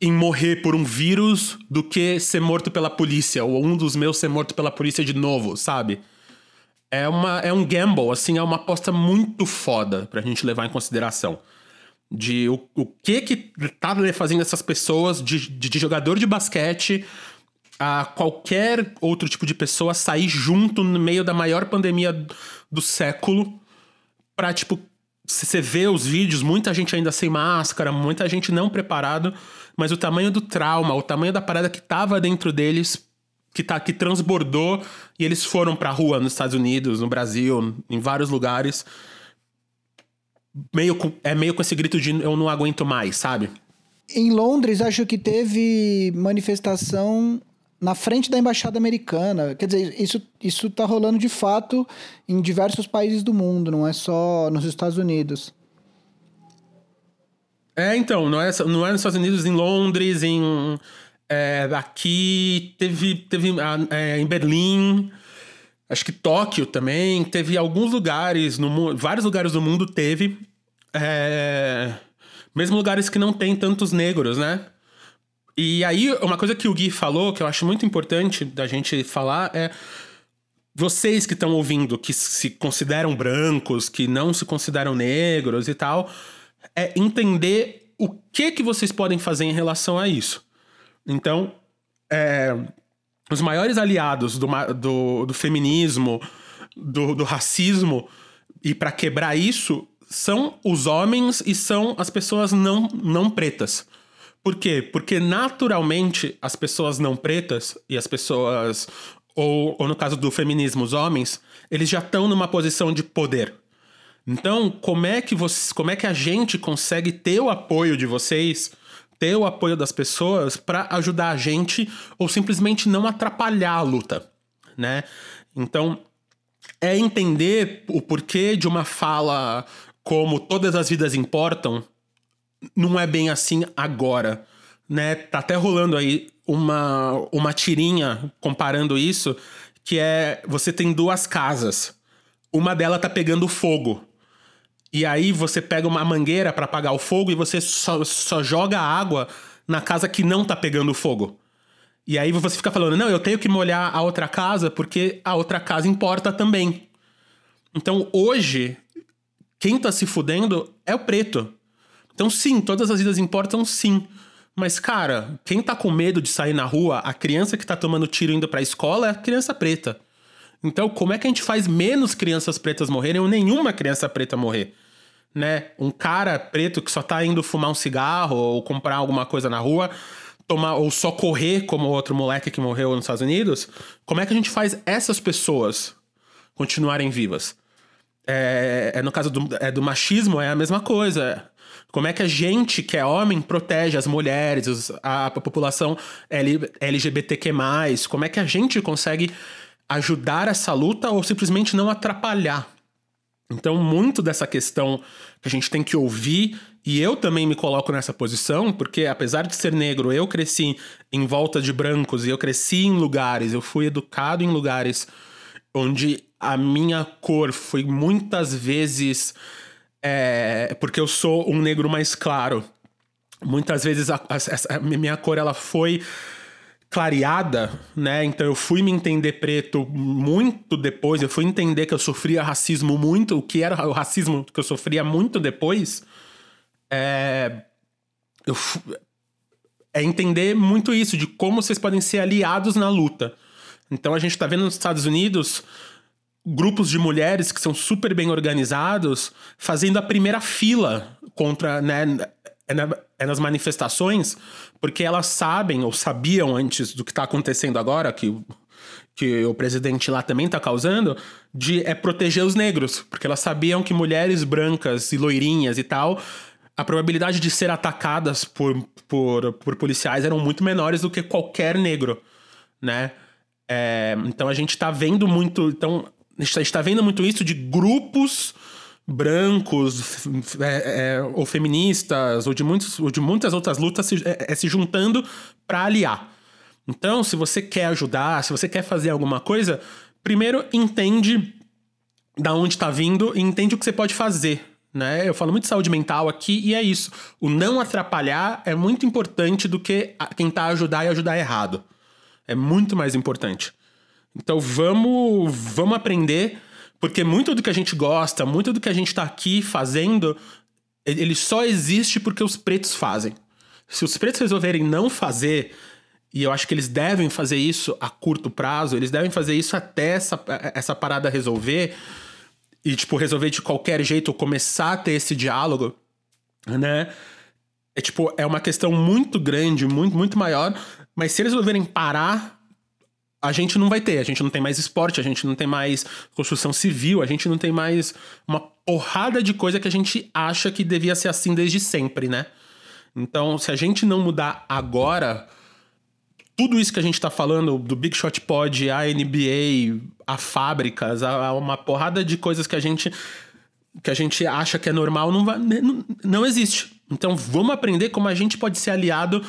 S1: em morrer por um vírus do que ser morto pela polícia, ou um dos meus ser morto pela polícia de novo, sabe? É, uma, é um gamble, assim, é uma aposta muito foda pra gente levar em consideração de o, o que que tá fazendo essas pessoas de, de, de, jogador de basquete a qualquer outro tipo de pessoa sair junto no meio da maior pandemia do século pra, tipo, você vê os vídeos, muita gente ainda sem máscara, muita gente não preparado, mas o tamanho do trauma, o tamanho da parada que tava dentro deles, que, tá, que transbordou, e eles foram pra rua nos Estados Unidos, no Brasil, em vários lugares meio com, é meio com esse grito de eu não aguento mais, sabe?
S2: Em Londres, acho que teve manifestação na frente da embaixada americana. Quer dizer, isso, isso tá rolando de fato em diversos países do mundo, não é só nos Estados Unidos.
S1: É, então, não é, não é nos Estados Unidos, em Londres, em. É, aqui, teve, teve é, em Berlim, acho que Tóquio também, teve alguns lugares, no, vários lugares do mundo teve. É, mesmo lugares que não tem tantos negros, né? E aí, uma coisa que o Gui falou, que eu acho muito importante da gente falar, é vocês que estão ouvindo, que se consideram brancos, que não se consideram negros e tal, é entender o que que vocês podem fazer em relação a isso. Então, é, os maiores aliados do, do, do feminismo, do, do racismo, e para quebrar isso, são os homens e são as pessoas não, não pretas. Por quê? Porque naturalmente as pessoas não pretas e as pessoas, ou, ou no caso do feminismo, os homens, eles já estão numa posição de poder. Então, como é que você, como é que a gente consegue ter o apoio de vocês, ter o apoio das pessoas para ajudar a gente ou simplesmente não atrapalhar a luta, né? Então, é entender o porquê de uma fala como todas as vidas importam, não é bem assim agora, né? Tá até rolando aí uma uma tirinha comparando isso, que é você tem duas casas. Uma delas tá pegando fogo. E aí você pega uma mangueira para apagar o fogo e você só, só joga água na casa que não tá pegando fogo. E aí você fica falando, não, eu tenho que molhar a outra casa porque a outra casa importa também. Então hoje, quem tá se fudendo é o preto. Então sim, todas as vidas importam sim. Mas, cara, quem tá com medo de sair na rua, a criança que tá tomando tiro indo pra escola é a criança preta. Então, como é que a gente faz menos crianças pretas morrerem ou nenhuma criança preta morrer? né? Um cara preto que só tá indo fumar um cigarro ou comprar alguma coisa na rua, tomar ou só correr como outro moleque que morreu nos Estados Unidos, como é que a gente faz essas pessoas continuarem vivas? É, é no caso do, é, do machismo, é a mesma coisa. Como é que a gente, que é homem, protege as mulheres, a, a população LGBTQ+, como é que a gente consegue ajudar essa luta ou simplesmente não atrapalhar? Então, muito dessa questão que a gente tem que ouvir, e eu também me coloco nessa posição, porque apesar de ser negro, eu cresci em volta de brancos e eu cresci em lugares, eu fui educado em lugares onde a minha cor foi muitas vezes. É, porque eu sou um negro mais claro. Muitas vezes a, a, a minha cor ela foi clareada, né? Então eu fui me entender preto muito depois, eu fui entender que eu sofria racismo muito, o que era o racismo que eu sofria muito depois. É, eu, é entender muito isso, de como vocês podem ser aliados na luta. Então a gente está vendo nos Estados Unidos grupos de mulheres que são super bem organizados fazendo a primeira fila contra, né, é, na, é nas manifestações, porque elas sabem, ou sabiam antes do que está acontecendo agora, que, que o presidente lá também está causando, de é proteger os negros. Porque elas sabiam que mulheres brancas e loirinhas e tal, a probabilidade de ser atacadas por, por, por policiais eram muito menores do que qualquer negro, né? É, então a gente está vendo muito. Então, a gente está vendo muito isso de grupos brancos é, é, ou feministas ou de, muitos, ou de muitas outras lutas se, é, é se juntando para aliar. Então, se você quer ajudar, se você quer fazer alguma coisa, primeiro entende da onde está vindo e entende o que você pode fazer. Né? Eu falo muito de saúde mental aqui e é isso. O não atrapalhar é muito importante do que tentar ajudar e ajudar errado. É muito mais importante. Então vamos, vamos aprender porque muito do que a gente gosta, muito do que a gente tá aqui fazendo, ele só existe porque os pretos fazem. Se os pretos resolverem não fazer, e eu acho que eles devem fazer isso a curto prazo, eles devem fazer isso até essa, essa parada resolver, e, tipo, resolver de qualquer jeito, começar a ter esse diálogo, né? É, tipo, é uma questão muito grande, muito, muito maior, mas se eles resolverem parar a gente não vai ter. A gente não tem mais esporte, a gente não tem mais construção civil, a gente não tem mais uma porrada de coisa que a gente acha que devia ser assim desde sempre, né? Então, se a gente não mudar agora, tudo isso que a gente tá falando, do Big Shot Pod, a NBA, a fábricas, a, a uma porrada de coisas que a gente que a gente acha que é normal, não, vai, não, não existe. Então, vamos aprender como a gente pode ser aliado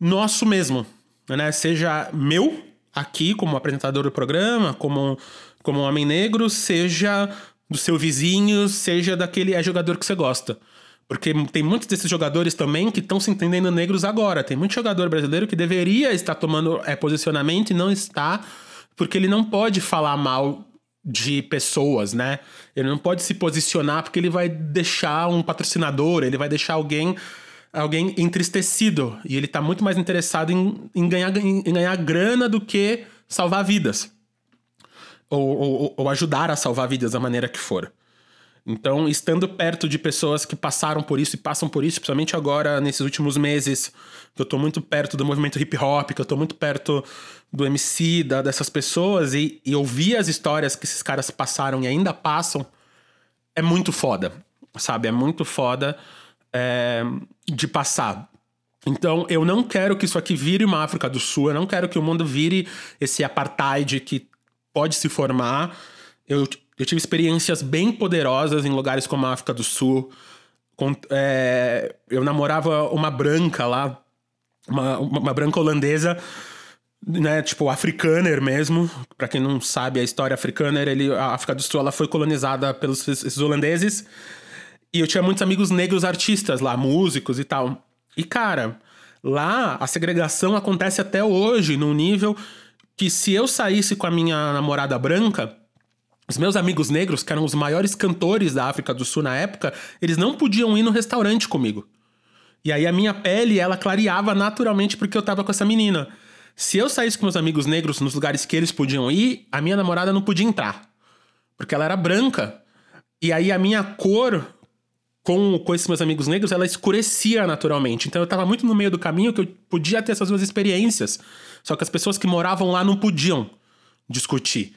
S1: nosso mesmo, né? Seja meu aqui como apresentador do programa, como, como um homem negro, seja do seu vizinho, seja daquele é jogador que você gosta. Porque tem muitos desses jogadores também que estão se entendendo negros agora. Tem muito jogador brasileiro que deveria estar tomando é, posicionamento e não está, porque ele não pode falar mal de pessoas, né? Ele não pode se posicionar porque ele vai deixar um patrocinador, ele vai deixar alguém alguém entristecido. E ele tá muito mais interessado em, em, ganhar, em, ganhar grana do que salvar vidas. Ou, ou, ou ajudar a salvar vidas da maneira que for. Então, estando perto de pessoas que passaram por isso e passam por isso, principalmente agora, nesses últimos meses, que eu tô muito perto do movimento hip hop, que eu tô muito perto do MC, da, dessas pessoas, e, e ouvir as histórias que esses caras passaram e ainda passam, é muito foda, sabe? É muito foda é, de passar. Então, eu não quero que isso aqui vire uma África do Sul, eu não quero que o mundo vire esse apartheid que pode se formar. Eu, eu tive experiências bem poderosas em lugares como a África do Sul. Com, é, eu namorava uma branca lá, uma, uma branca holandesa, né, tipo africaner mesmo. Para quem não sabe a história africaner, ele, a África do Sul ela foi colonizada pelos holandeses. E eu tinha muitos amigos negros artistas lá, músicos e tal. E cara, lá a segregação acontece até hoje, num nível que se eu saísse com a minha namorada branca, os meus amigos negros, que eram os maiores cantores da África do Sul na época, eles não podiam ir no restaurante comigo. E aí a minha pele, ela clareava naturalmente porque eu tava com essa menina. Se eu saísse com meus amigos negros nos lugares que eles podiam ir, a minha namorada não podia entrar. Porque ela era branca. E aí a minha cor com, com esses meus amigos negros, ela escurecia naturalmente. Então eu tava muito no meio do caminho que eu podia ter essas duas experiências. Só que as pessoas que moravam lá não podiam discutir.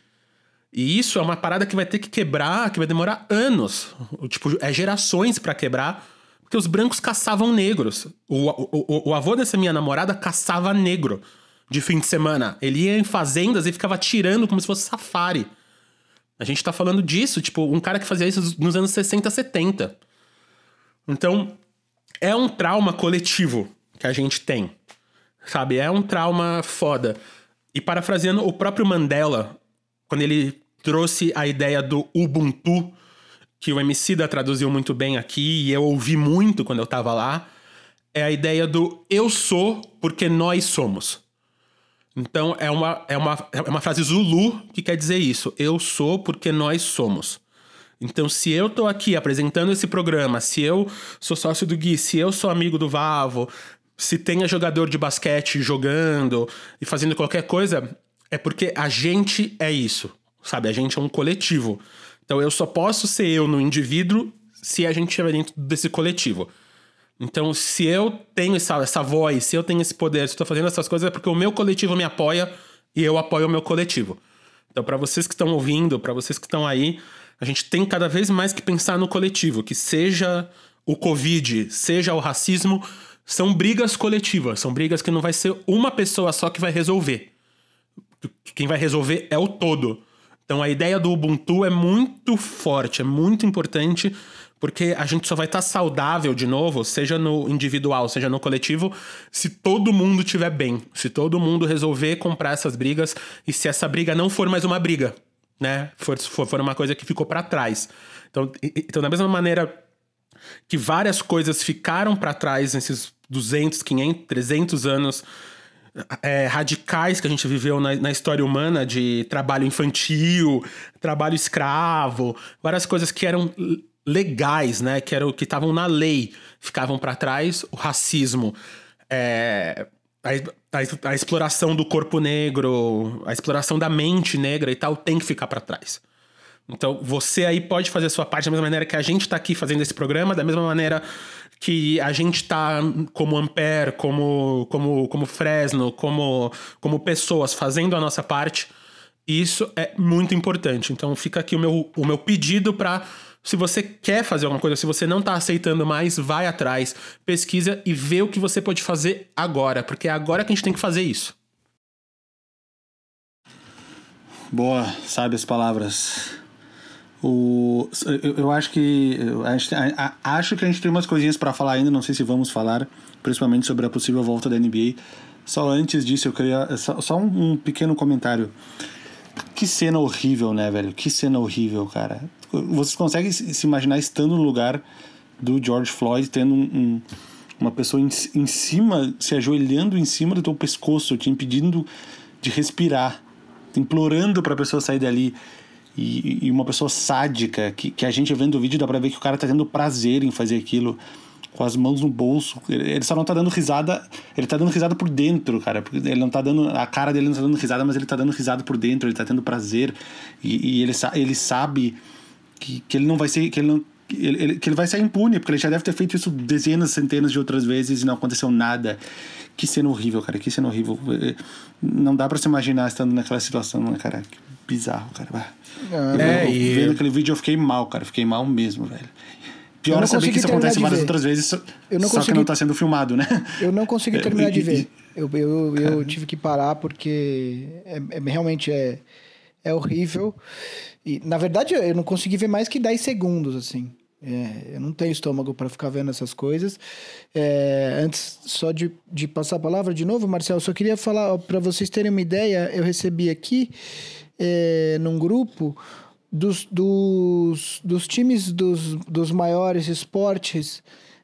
S1: E isso é uma parada que vai ter que quebrar, que vai demorar anos. Tipo, é gerações para quebrar. Porque os brancos caçavam negros. O, o, o, avô dessa minha namorada caçava negro de fim de semana. Ele ia em fazendas e ficava tirando como se fosse safari. A gente tá falando disso, tipo, um cara que fazia isso nos anos 60, 70. Então, é um trauma coletivo que a gente tem. Sabe? É um trauma foda. E parafraseando o próprio Mandela, quando ele trouxe a ideia do Ubuntu, que o Emicida traduziu muito bem aqui e eu ouvi muito quando eu tava lá, é a ideia do eu sou porque nós somos. Então é uma, é uma, é uma frase Zulu que quer dizer isso. Eu sou porque nós somos. Então, se eu tô aqui apresentando esse programa, se eu sou sócio do Gui, se eu sou amigo do Vavo, se tenha jogador de basquete jogando e fazendo qualquer coisa, é porque a gente é isso sabe? A gente é um coletivo. Então eu só posso ser eu no indivíduo se a gente estiver dentro desse coletivo. Então, se eu tenho essa, essa voz, se eu tenho esse poder, se eu tô fazendo essas coisas, é porque o meu coletivo me apoia e eu apoio o meu coletivo. Então, para vocês que estão ouvindo, para vocês que estão aí, a gente tem cada vez mais que pensar no coletivo, que seja o Covid, seja o racismo, são brigas coletivas, são brigas que não vai ser uma pessoa só que vai resolver. Quem vai resolver é o todo. Então a ideia do Ubuntu é muito forte, é muito importante, porque a gente só vai estar tá saudável de novo, seja no individual, seja no coletivo, se todo mundo estiver bem, se todo mundo resolver comprar essas brigas e se essa briga não for mais uma briga, né? Uma coisa que ficou para trás. Então, então, da mesma maneira que várias coisas ficaram para trás nesses 200, 500, 300 anos é, radicais que a gente viveu na, na, história humana de trabalho infantil, trabalho escravo, várias coisas que eram legais, né? Que eram que estavam na lei, ficavam para trás. O racismo, é, a, a, a, exploração do corpo negro, a exploração da mente negra e tal, tem que ficar para trás. Então, você aí pode fazer sua parte da mesma maneira que a gente está aqui fazendo esse programa, da mesma maneira que a gente está como Ampere, como, como, como Fresno, como, como pessoas fazendo a nossa parte, isso é muito importante. Então fica aqui o meu, o meu pedido para se você quer fazer alguma coisa, se você não está aceitando mais, vai atrás, pesquisa e vê o que você pode fazer agora, porque é agora que a gente tem que fazer isso.
S3: Boa, sabe as palavras. O, eu, eu acho que a a, acho que a gente tem umas coisinhas para falar ainda, não sei se vamos falar, principalmente sobre a possível volta da NBA. Só antes disso, eu queria só, só um, um, pequeno comentário. Que cena horrível, né, velho? Que cena horrível, cara. Vocês conseguem se imaginar estando no lugar do George Floyd, tendo um, um, uma pessoa em, em cima, se ajoelhando em cima do teu pescoço, te impedindo de respirar, implorando para a pessoa sair dali e, e, uma pessoa sádica, que, que a gente vendo o vídeo dá pra ver que o cara tá tendo prazer em fazer aquilo. com as mãos no bolso. Ele, só não tá dando risada. Ele tá dando risada por dentro, cara. Ele não tá dando. A cara dele não tá dando risada, mas ele tá dando risada por dentro, ele tá tendo prazer. E, e ele, ele sabe que, que ele não vai ser. Que ele não, ele, que ele vai ser impune, porque ele já deve ter feito isso dezenas, centenas de outras vezes e não aconteceu nada. Que cena horrível, cara, que cena horrível. É, não dá para se imaginar estando naquela situação, né, cara? Que bizarro, cara. É, eu, e... Vendo aquele vídeo eu fiquei mal, cara. Fiquei mal mesmo, velho. Pior é saber que isso acontece várias outras vezes, eu só consegui... que não tá sendo filmado, né?
S2: Eu não consegui terminar de ver. Eu, eu, eu tive que parar porque é, é, realmente é, é horrível. E, na verdade, eu não consegui ver mais que 10 segundos, assim. É, eu não tenho estômago para ficar vendo essas coisas. É, antes só de, de passar a palavra de novo, Marcelo, só queria falar para vocês terem uma ideia. Eu recebi aqui é, num grupo dos, dos, dos times dos, dos maiores esportes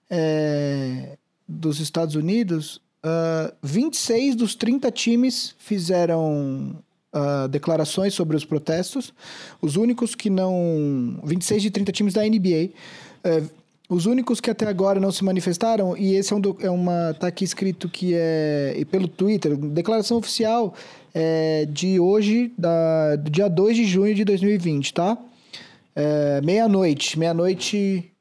S2: é, dos Estados Unidos. Uh, ah, 26 dos 30 times fizeram uh, declarações sobre os protestos. Os únicos que não. 26 de 30 times da NBA. Uh, é, os únicos que até agora não se manifestaram, e esse é, um, é uma. tá aqui escrito que é. E pelo Twitter, declaração oficial é, de hoje, da, do dia 2 de junho de 2020, tá? É, meia-noite. Meia-noite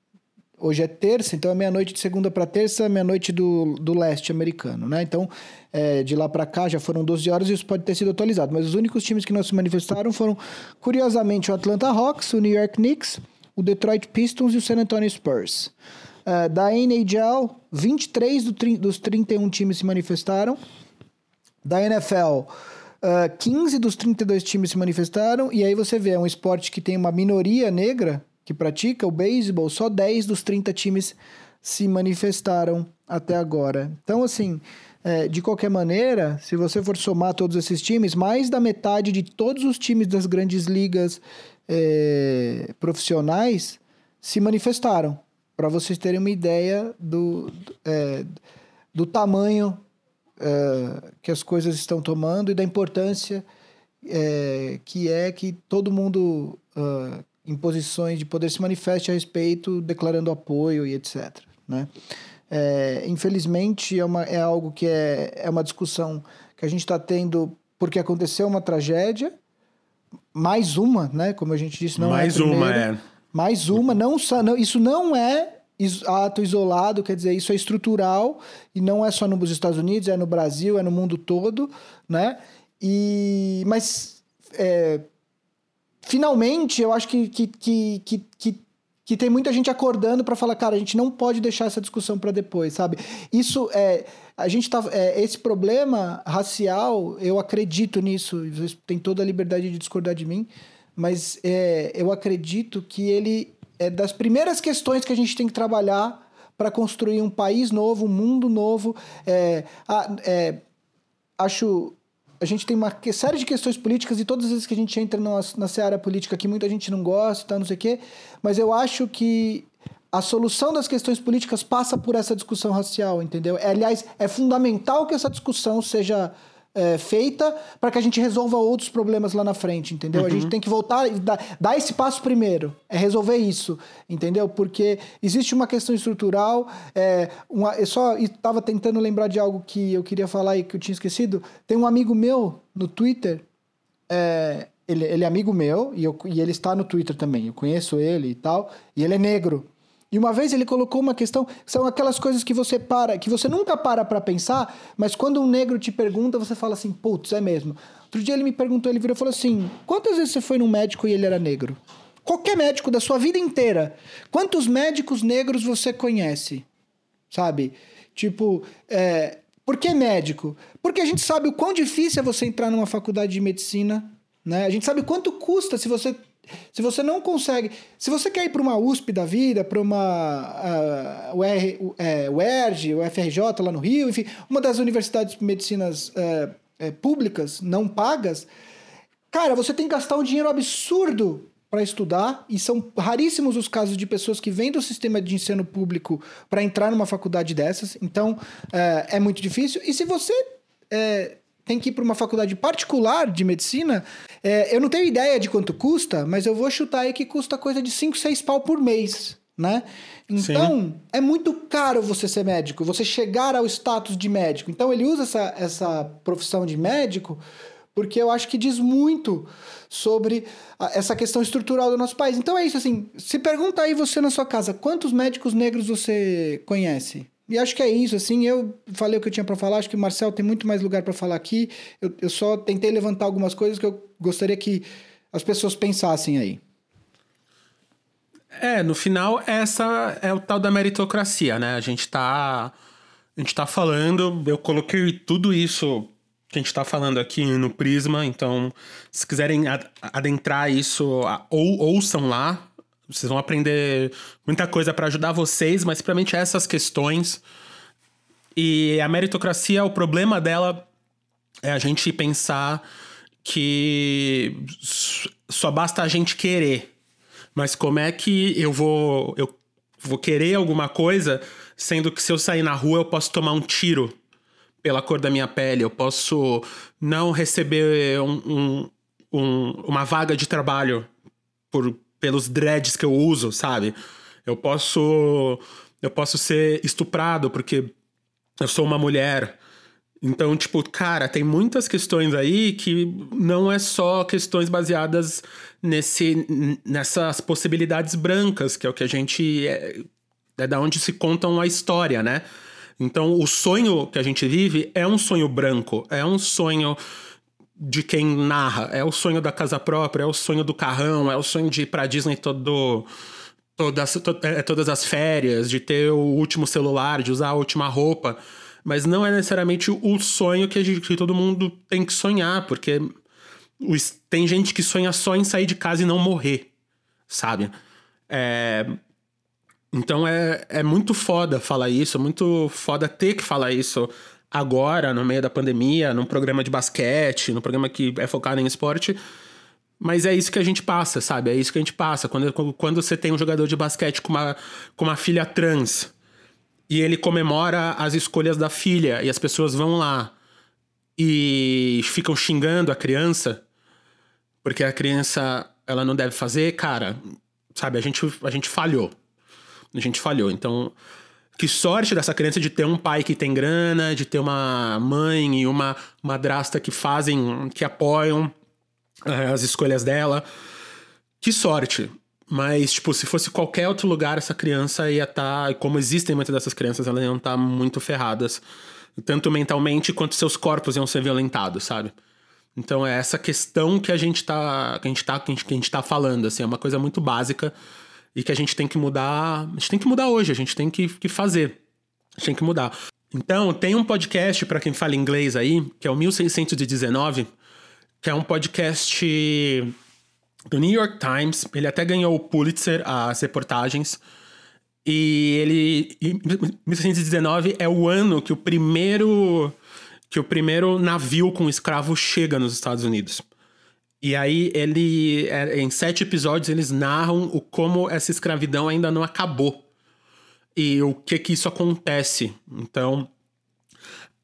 S2: Hoje é terça, então é meia-noite de segunda para terça, meia-noite do, do leste americano, né? Então, é, de lá para cá já foram 12 horas e isso pode ter sido atualizado. Mas os únicos times que não se manifestaram foram, curiosamente, o Atlanta Hawks, o New York Knicks, o Detroit Pistons e o San Antonio Spurs. É, da NHL, 23 do, dos 31 times se manifestaram. Da NFL, uh, 15 dos 32 times se manifestaram. E aí você vê, é um esporte que tem uma minoria negra que pratica o beisebol, só 10 dos 30 times se manifestaram até agora. Então, assim, é, de qualquer maneira, se você for somar todos esses times, mais da metade de todos os times das grandes ligas é, profissionais se manifestaram. Para vocês terem uma ideia do, é, do tamanho é, que as coisas estão tomando e da importância é, que é que todo mundo em posições de poder se manifeste a respeito, declarando apoio e etc. Né? É, infelizmente, é, uma, é algo que é, é uma discussão que a gente está tendo porque aconteceu uma tragédia, mais uma, né? Como a gente disse, não
S1: mais
S2: é
S1: uma, é.
S2: Mais uma, não, não, isso não é ato isolado, quer dizer, isso é estrutural e não é só nos Estados Unidos, é no Brasil, é no mundo todo, né? E, mas é, finalmente, eu acho que, que, que, que, que, tem muita gente acordando para falar, cara, a gente não pode deixar essa discussão para depois, sabe? Isso é. A gente tá. É, esse problema racial, eu acredito nisso, vocês têm toda a liberdade de discordar de mim, mas é, eu acredito que ele é das primeiras questões que a gente tem que trabalhar para construir um país novo, um mundo novo. É, é, acho a gente tem uma série de questões políticas e todas as vezes que a gente entra na, na seara política que muita gente não gosta, não sei o quê, mas eu acho que a solução das questões políticas passa por essa discussão racial, entendeu? É, aliás, é fundamental que essa discussão seja é, feita para que a gente resolva outros problemas lá na frente, entendeu? Uhum. A gente uhum. tem que voltar e dar, dar, esse passo primeiro, é resolver isso, entendeu? Porque existe uma questão estrutural, é, uma, eu só estava tentando lembrar de algo que eu queria falar e que eu tinha esquecido. Tem um amigo meu no Twitter, é, ele, ele é amigo meu e, eu, e ele está no Twitter também, eu conheço ele e tal, e ele é negro. E uma vez ele colocou uma questão, são aquelas coisas que você para, que você nunca para para pensar, mas quando um negro te pergunta, você fala assim, putz, é mesmo. Outro dia ele me perguntou, ele virou e falou assim: quantas vezes você foi num médico e ele era negro? Qualquer médico da sua vida inteira. Quantos médicos negros você conhece? Sabe? Tipo, é, por que médico? Porque a gente sabe o quão difícil é você entrar numa faculdade de medicina. Né? A gente sabe quanto custa se você se você não consegue. Se você quer ir para uma USP da vida, para uma uh, UR, uh, UERJ, UFRJ lá no Rio, enfim, uma das universidades de medicinas uh, uh, públicas, não pagas, cara, você tem que gastar um dinheiro absurdo para estudar, e são raríssimos os casos de pessoas que vêm do sistema de ensino público para entrar numa faculdade dessas, então é, é muito difícil. E se você tem que ir para uma faculdade particular de medicina, é, eu não tenho ideia de quanto custa, mas eu vou chutar aí que custa coisa de 5, 6 pau por mês. né? Então, Sim. é muito caro você ser médico, você chegar ao status de médico. Então, ele usa essa, essa profissão de médico porque eu acho que diz muito sobre a, essa questão estrutural do nosso país. Então, é isso, assim, se pergunta aí você na sua casa, quantos médicos negros você conhece? E acho que é isso, assim, eu falei o que eu tinha para falar, acho que o Marcel tem muito mais lugar para falar aqui. Eu, eu só tentei levantar algumas coisas que eu gostaria que as pessoas pensassem aí.
S1: É, no final, essa é o tal da meritocracia, né? A gente tá. A gente tá falando, eu coloquei tudo isso que a gente tá falando aqui no Prisma, então, se quiserem adentrar isso, ou ouçam lá. Vocês vão aprender muita coisa para ajudar vocês, mas principalmente essas questões. E a meritocracia, o problema dela é a gente pensar que só basta a gente querer. Mas como é que eu vou eu vou querer alguma coisa, sendo que se eu sair na rua eu posso tomar um tiro pela cor da minha pele, eu posso não receber um, um, um, uma vaga de trabalho por, pelos dreads que eu uso, sabe? Eu posso eu posso ser estuprado porque eu sou uma mulher. Então, tipo, cara, tem muitas questões aí que não é só questões baseadas nesse, nessas possibilidades brancas, que é o que a gente. É, é da onde se contam a história, né? Então, o sonho que a gente vive é um sonho branco, é um sonho de quem narra, é o sonho da casa própria, é o sonho do carrão, é o sonho de ir pra Disney todo. Todas, to, é, todas as férias, de ter o último celular, de usar a última roupa. Mas não é necessariamente o sonho que, gente, que todo mundo tem que sonhar, porque tem gente que sonha só em sair de casa e não morrer, sabe? É, então é, é muito foda falar isso, é muito foda ter que falar isso agora, no meio da pandemia, num programa de basquete, num programa que é focado em esporte. Mas é isso que a gente passa, sabe? É isso que a gente passa. Quando, quando você tem um jogador de basquete com uma, com uma filha trans e ele comemora as escolhas da filha e as pessoas vão lá e ficam xingando a criança porque a criança ela não deve fazer, cara, sabe? A gente, a gente falhou. A gente falhou. Então, que sorte dessa criança de ter um pai que tem grana, de ter uma mãe e uma madrasta que fazem, que apoiam é, as escolhas dela. Que sorte. Mas, tipo, se fosse qualquer outro lugar, essa criança ia estar. Tá, como existem muitas dessas crianças, elas iam estar tá muito ferradas. Tanto mentalmente quanto seus corpos iam ser violentados, sabe? Então é essa questão que a gente tá. Que a gente tá, que a gente, que a gente tá falando, assim, é uma coisa muito básica e que a gente tem que mudar. A gente tem que mudar hoje, a gente tem que, que fazer. A gente tem que mudar. Então, tem um podcast para quem fala inglês aí, que é o 1619, que é um podcast do New York Times. Ele até ganhou o Pulitzer, as reportagens. E ele. 1619 é o ano que o primeiro. que o primeiro navio com escravo chega nos Estados Unidos. E aí ele, é, em sete episódios, eles narram o como essa escravidão ainda não acabou. E o que que isso acontece. Então,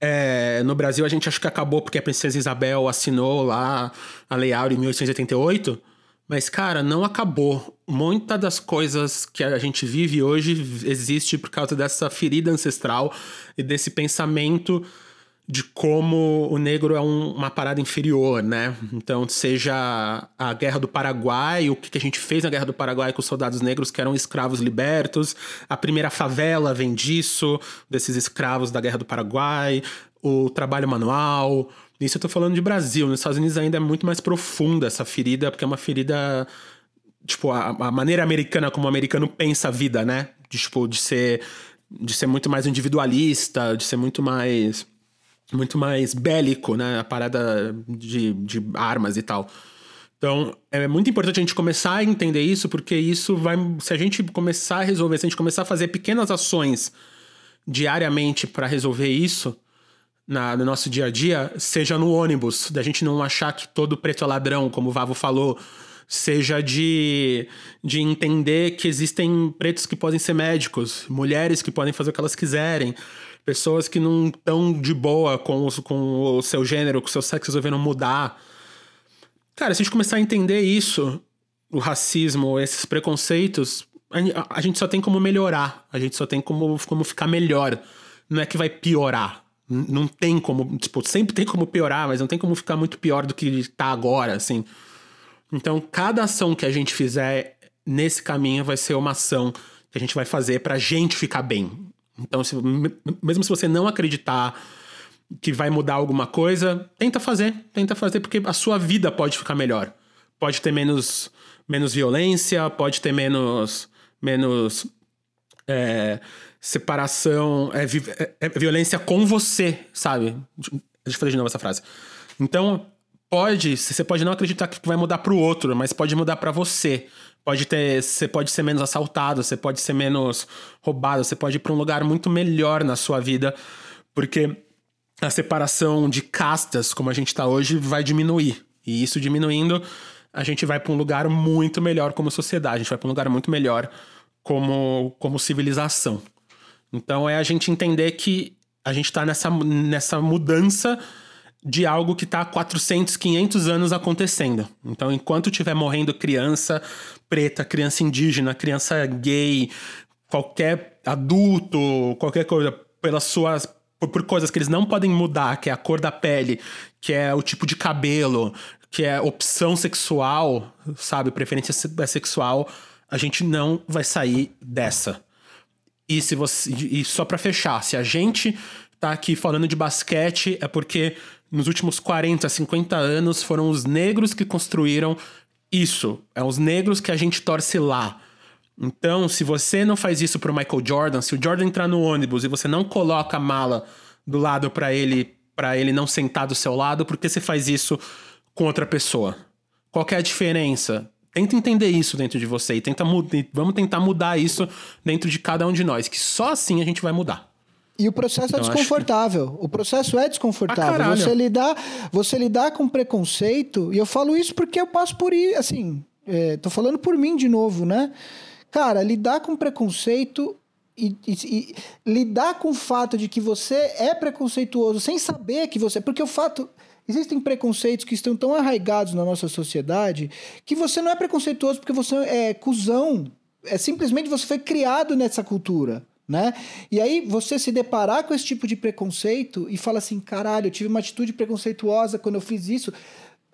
S1: é, no Brasil a gente acha que acabou porque a princesa Isabel assinou lá a Lei Áurea em 1888. Mas, cara, não acabou. Muitas das coisas que a gente vive hoje existe por causa dessa ferida ancestral e desse pensamento de como o negro é um, uma parada inferior, né? Então, seja a Guerra do Paraguai, o que a gente fez na Guerra do Paraguai com os soldados negros que eram escravos libertos, a primeira favela vem disso, desses escravos da Guerra do Paraguai, o trabalho manual. Isso eu tô falando de Brasil. Nos Estados Unidos ainda é muito mais profunda essa ferida, porque é uma ferida. Tipo, a, a maneira americana como o americano pensa a vida, né? De, tipo, de ser, de ser muito mais individualista, de ser muito mais muito mais bélico, né? A parada de, de armas e tal. Então, é muito importante a gente começar a entender isso, porque isso vai. Se a gente começar a resolver, se a gente começar a fazer pequenas ações diariamente para resolver isso na, no nosso dia a dia, seja no ônibus, da gente não achar que todo preto é ladrão, como o Vavo falou, seja de, de entender que existem pretos que podem ser médicos, mulheres que podem fazer o que elas quiserem pessoas que não estão de boa com, os, com o seu gênero, com o seu sexo, resolveram mudar. Cara, se a gente começar a entender isso, o racismo, esses preconceitos, a, a gente só tem como melhorar, a gente só tem como, como ficar melhor. Não é que vai piorar. Não tem como, tipo, sempre tem como piorar, mas não tem como ficar muito pior do que tá agora, assim. Então, cada ação que a gente fizer nesse caminho vai ser uma ação que a gente vai fazer pra gente ficar bem. Então, se, mesmo se você não acreditar que vai mudar alguma coisa, tenta fazer, tenta fazer porque a sua vida pode ficar melhor. Pode ter menos, menos violência, pode ter menos, menos é, separação, é, é, é, violência com você, sabe? Deixa eu fazer de novo essa frase. Então, pode, você pode não acreditar que vai mudar pro outro, mas pode mudar para você. Pode ter, você pode ser menos assaltado, você pode ser menos roubado, você pode ir para um lugar muito melhor na sua vida, porque a separação de castas, como a gente está hoje, vai diminuir. E isso diminuindo, a gente vai para um lugar muito melhor como sociedade, a gente vai para um lugar muito melhor como, como civilização. Então é a gente entender que a gente está nessa, nessa mudança de algo que está há 400, 500 anos acontecendo. Então, enquanto tiver morrendo criança preta, criança indígena, criança gay, qualquer adulto, qualquer coisa, pelas suas por, por, coisas que eles não podem mudar, que é a cor da pele, que é o tipo de cabelo, que é opção sexual, sabe, preferência sexual, a gente não vai sair dessa. E se você e só para fechar, se a gente tá aqui falando de basquete é porque nos últimos 40, 50 anos foram os negros que construíram isso. É os negros que a gente torce lá. Então, se você não faz isso pro Michael Jordan, se o Jordan entrar no ônibus e você não coloca a mala do lado para ele, para ele não sentar do seu lado, por que você faz isso com outra pessoa? Qual é a diferença? Tenta entender isso dentro de você e tenta vamos tentar mudar isso dentro de cada um de nós, que só assim a gente vai mudar.
S2: E o processo é então, é desconfortável. Que... O processo é desconfortável. Ah, você lidar, você lidar com preconceito, e eu falo isso porque eu passo por isso, assim, é, tô falando por mim de novo, né? Cara, lidar com preconceito e, e, e, lidar com o fato de que você é preconceituoso sem saber que você. Porque o fato. Existem preconceitos que estão tão arraigados na nossa sociedade que você não é preconceituoso porque você é cuzão. É simplesmente você foi criado nessa cultura né? E aí você se deparar com esse tipo de preconceito e fala assim, caralho, eu tive uma atitude preconceituosa quando eu fiz isso,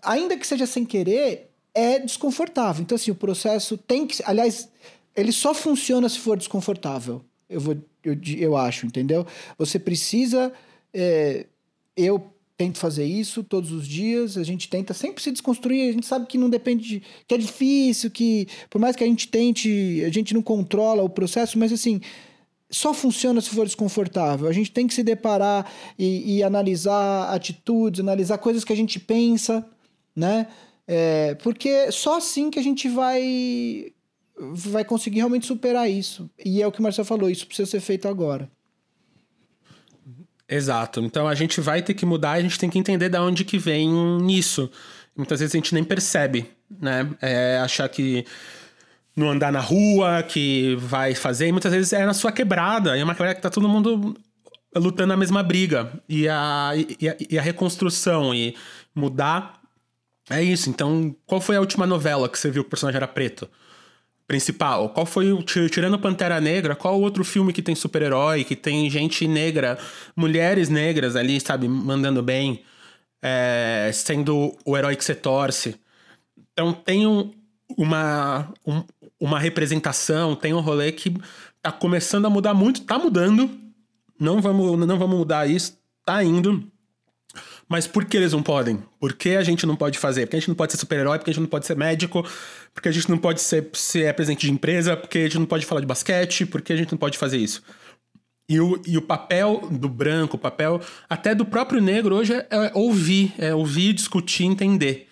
S2: ainda que seja sem querer, é desconfortável. Então assim, o processo tem que, aliás, ele só funciona se for desconfortável. Eu vou, eu, eu acho, entendeu? Você precisa, é, eu tento fazer isso todos os dias, a gente tenta sempre se desconstruir, a gente sabe que não depende de, que é difícil, que por mais que a gente tente, a gente não controla o processo, mas assim, só funciona se for desconfortável. A gente tem que se deparar e, e analisar atitudes, analisar coisas que a gente pensa, né? É, porque só assim que a gente vai vai conseguir realmente superar isso. E é o que o Marcelo falou, isso precisa ser feito agora.
S1: Exato. Então a gente vai ter que mudar, a gente tem que entender de onde que vem isso. Muitas vezes a gente nem percebe, né? É achar que no andar na rua, que vai fazer, e muitas vezes é na sua quebrada, é uma quebrada que tá todo mundo lutando a mesma briga. E a, e a, e a reconstrução e mudar é isso. Então, qual foi a última novela que você viu que o personagem era preto? Principal. Qual foi o. Tirando Pantera Negra, qual outro filme que tem super-herói, que tem gente negra, mulheres negras ali, sabe, mandando bem, é, sendo o herói que você torce? Então tem um, uma, um, uma representação, tem um rolê que tá começando a mudar muito, tá mudando. Não vamos, não vamos mudar isso, tá indo. Mas por que eles não podem? Por que a gente não pode fazer? Porque a gente não pode ser super-herói, porque a gente não pode ser médico, porque a gente não pode ser, ser presidente de empresa, porque a gente não pode falar de basquete, porque a gente não pode fazer isso. E o, e o papel do branco, o papel até do próprio negro hoje é, é ouvir, é ouvir, discutir, entender.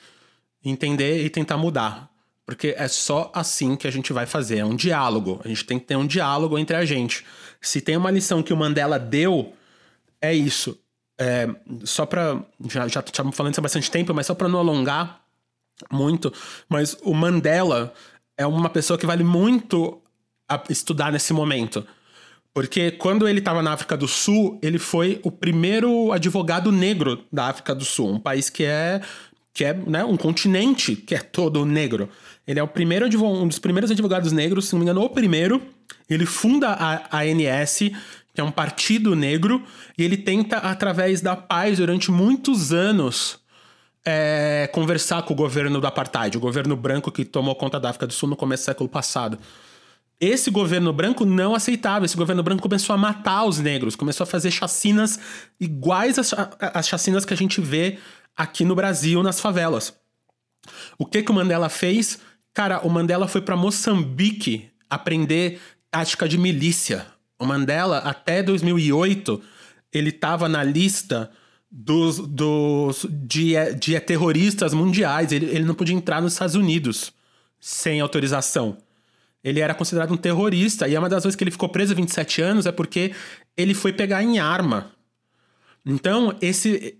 S1: Entender e tentar mudar. Porque é só assim que a gente vai fazer. É um diálogo. A gente tem que ter um diálogo entre a gente. Se tem uma lição que o Mandela deu, é isso. É, só pra. Já, já estamos falando isso há bastante tempo, mas só para não alongar muito. Mas o Mandela é uma pessoa que vale muito estudar nesse momento. Porque quando ele estava na África do Sul, ele foi o primeiro advogado negro da África do Sul, um país que é que é né, um continente que é todo negro. Ele é o primeiro um dos primeiros advogados negros, se não me engano, o primeiro. Ele funda a ANS, que é um partido negro, e ele tenta, através da paz, durante muitos anos, é, conversar com o governo do apartheid, o governo branco que tomou conta da África do Sul no começo do século passado. Esse governo branco não aceitava, esse governo branco começou a matar os negros, começou a fazer chacinas iguais às, chacinas que a gente vê aqui no Brasil, nas favelas. O que, que o Mandela fez? Cara, o Mandela foi para Moçambique aprender tática de milícia. O Mandela, até 2008, ele estava na lista dos, dos de, de terroristas mundiais. Ele, ele não podia entrar nos Estados Unidos sem autorização. Ele era considerado um terrorista. E é uma das vezes que ele ficou preso 27 anos é porque ele foi pegar em arma. Então, esse,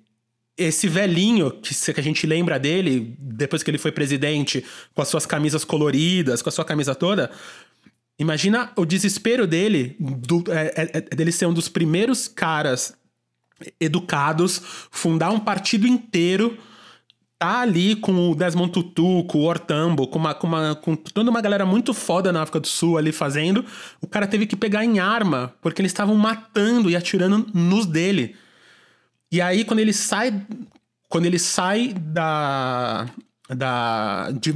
S1: esse velhinho que, que a gente lembra dele, depois que ele foi presidente, com as suas camisas coloridas, com a sua camisa toda, imagina o desespero dele, do, é, é, é, dele ser um dos primeiros caras educados, fundar um partido inteiro, tá ali com o Desmond Tutu, com o Ortambo, com, uma, com, uma, com toda uma galera muito foda na África do Sul ali fazendo, o cara teve que pegar em arma, porque eles estavam matando e atirando nos dele. E aí, quando ele sai. Quando ele sai da. Da, de,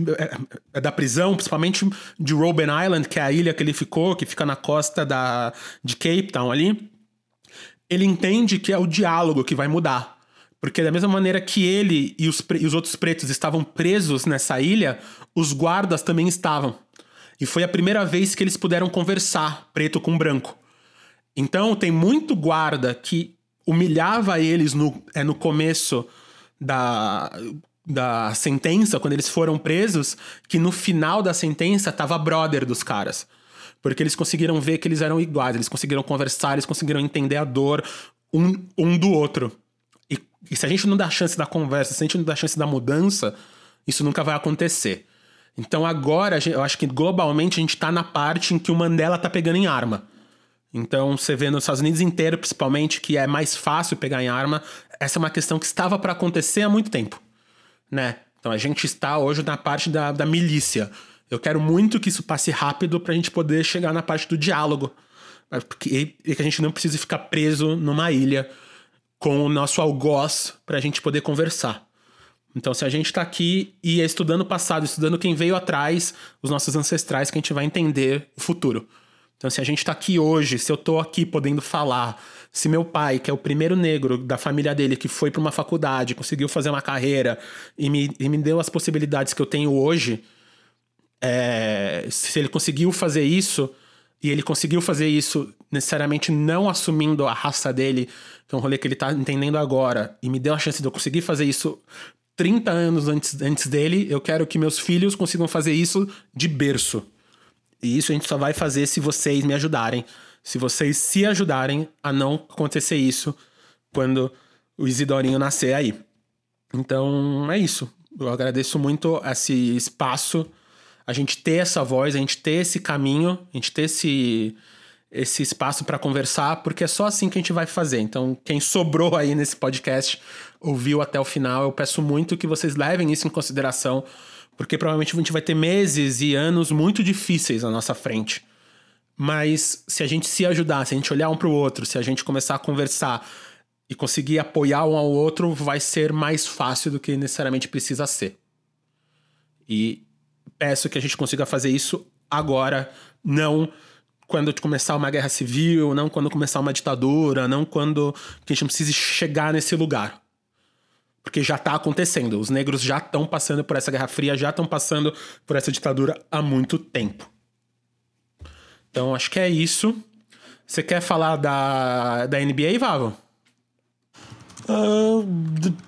S1: é, da prisão, principalmente de Robben Island, que é a ilha que ele ficou, que fica na costa da, de Cape Town ali, ele entende que é o diálogo que vai mudar. Porque da mesma maneira que ele e os, e os outros pretos estavam presos nessa ilha, os guardas também estavam. E foi a primeira vez que eles puderam conversar, preto com branco. Então tem muito guarda que humilhava eles no, é, no começo da, da sentença, quando eles foram presos, que no final da sentença tava brother dos caras. Porque eles conseguiram ver que eles eram iguais, eles conseguiram conversar, eles conseguiram entender a dor um, um do outro. E, e se a gente não dá chance da conversa, se a gente não dá chance da mudança, isso nunca vai acontecer. Então agora, eu acho que globalmente a gente tá na parte em que o Mandela tá pegando em arma. Então, você vê nos Estados Unidos inteiro, principalmente, que é mais fácil pegar em arma. Essa é uma questão que estava para acontecer há muito tempo, né? Então, a gente está hoje na parte da, da milícia. Eu quero muito que isso passe rápido para a gente poder chegar na parte do diálogo. Porque, e que a gente não precise ficar preso numa ilha com o nosso algoz para a gente poder conversar. Então, se a gente está aqui e é estudando o passado, estudando quem veio atrás, os nossos ancestrais, que a gente vai entender o futuro. Então, se a gente está aqui hoje, se eu estou aqui podendo falar, se meu pai, que é o primeiro negro da família dele, que foi para uma faculdade, conseguiu fazer uma carreira e me, e me deu as possibilidades que eu tenho hoje, é, se ele conseguiu fazer isso, e ele conseguiu fazer isso necessariamente não assumindo a raça dele, que é um rolê que ele está entendendo agora, e me deu a chance de eu conseguir fazer isso 30 anos antes, antes dele, eu quero que meus filhos consigam fazer isso de berço. E isso a gente só vai fazer se vocês me ajudarem. Se vocês se ajudarem a não acontecer isso quando o Isidorinho nascer aí. Então é isso. Eu agradeço muito esse espaço, a gente ter essa voz, a gente ter esse caminho, a gente ter esse, esse espaço para conversar, porque é só assim que a gente vai fazer. Então, quem sobrou aí nesse podcast, ouviu até o final, eu peço muito que vocês levem isso em consideração porque provavelmente a gente vai ter meses e anos muito difíceis na nossa frente. Mas se a gente se ajudar, se a gente olhar um para o outro, se a gente começar a conversar e conseguir apoiar um ao outro, vai ser mais fácil do que necessariamente precisa ser. E peço que a gente consiga fazer isso agora, não quando começar uma guerra civil, não quando começar uma ditadura, não quando que a gente precise chegar nesse lugar. Porque já está acontecendo. Os negros já estão passando por essa Guerra Fria, já estão passando por essa ditadura há muito tempo. Então, acho que é isso. Você quer falar da, da NBA, Vavo?
S3: Uh,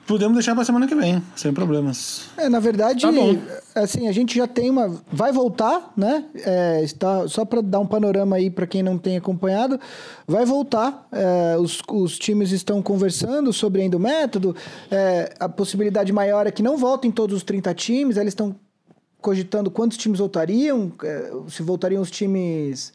S3: podemos deixar pra semana que vem, sem problemas.
S2: É, na verdade, tá assim, a gente já tem uma. Vai voltar, né? É, está, só para dar um panorama aí para quem não tem acompanhado, vai voltar. É, os, os times estão conversando sobre ainda o método. É, a possibilidade maior é que não voltem todos os 30 times, eles estão cogitando quantos times voltariam, é, se voltariam os times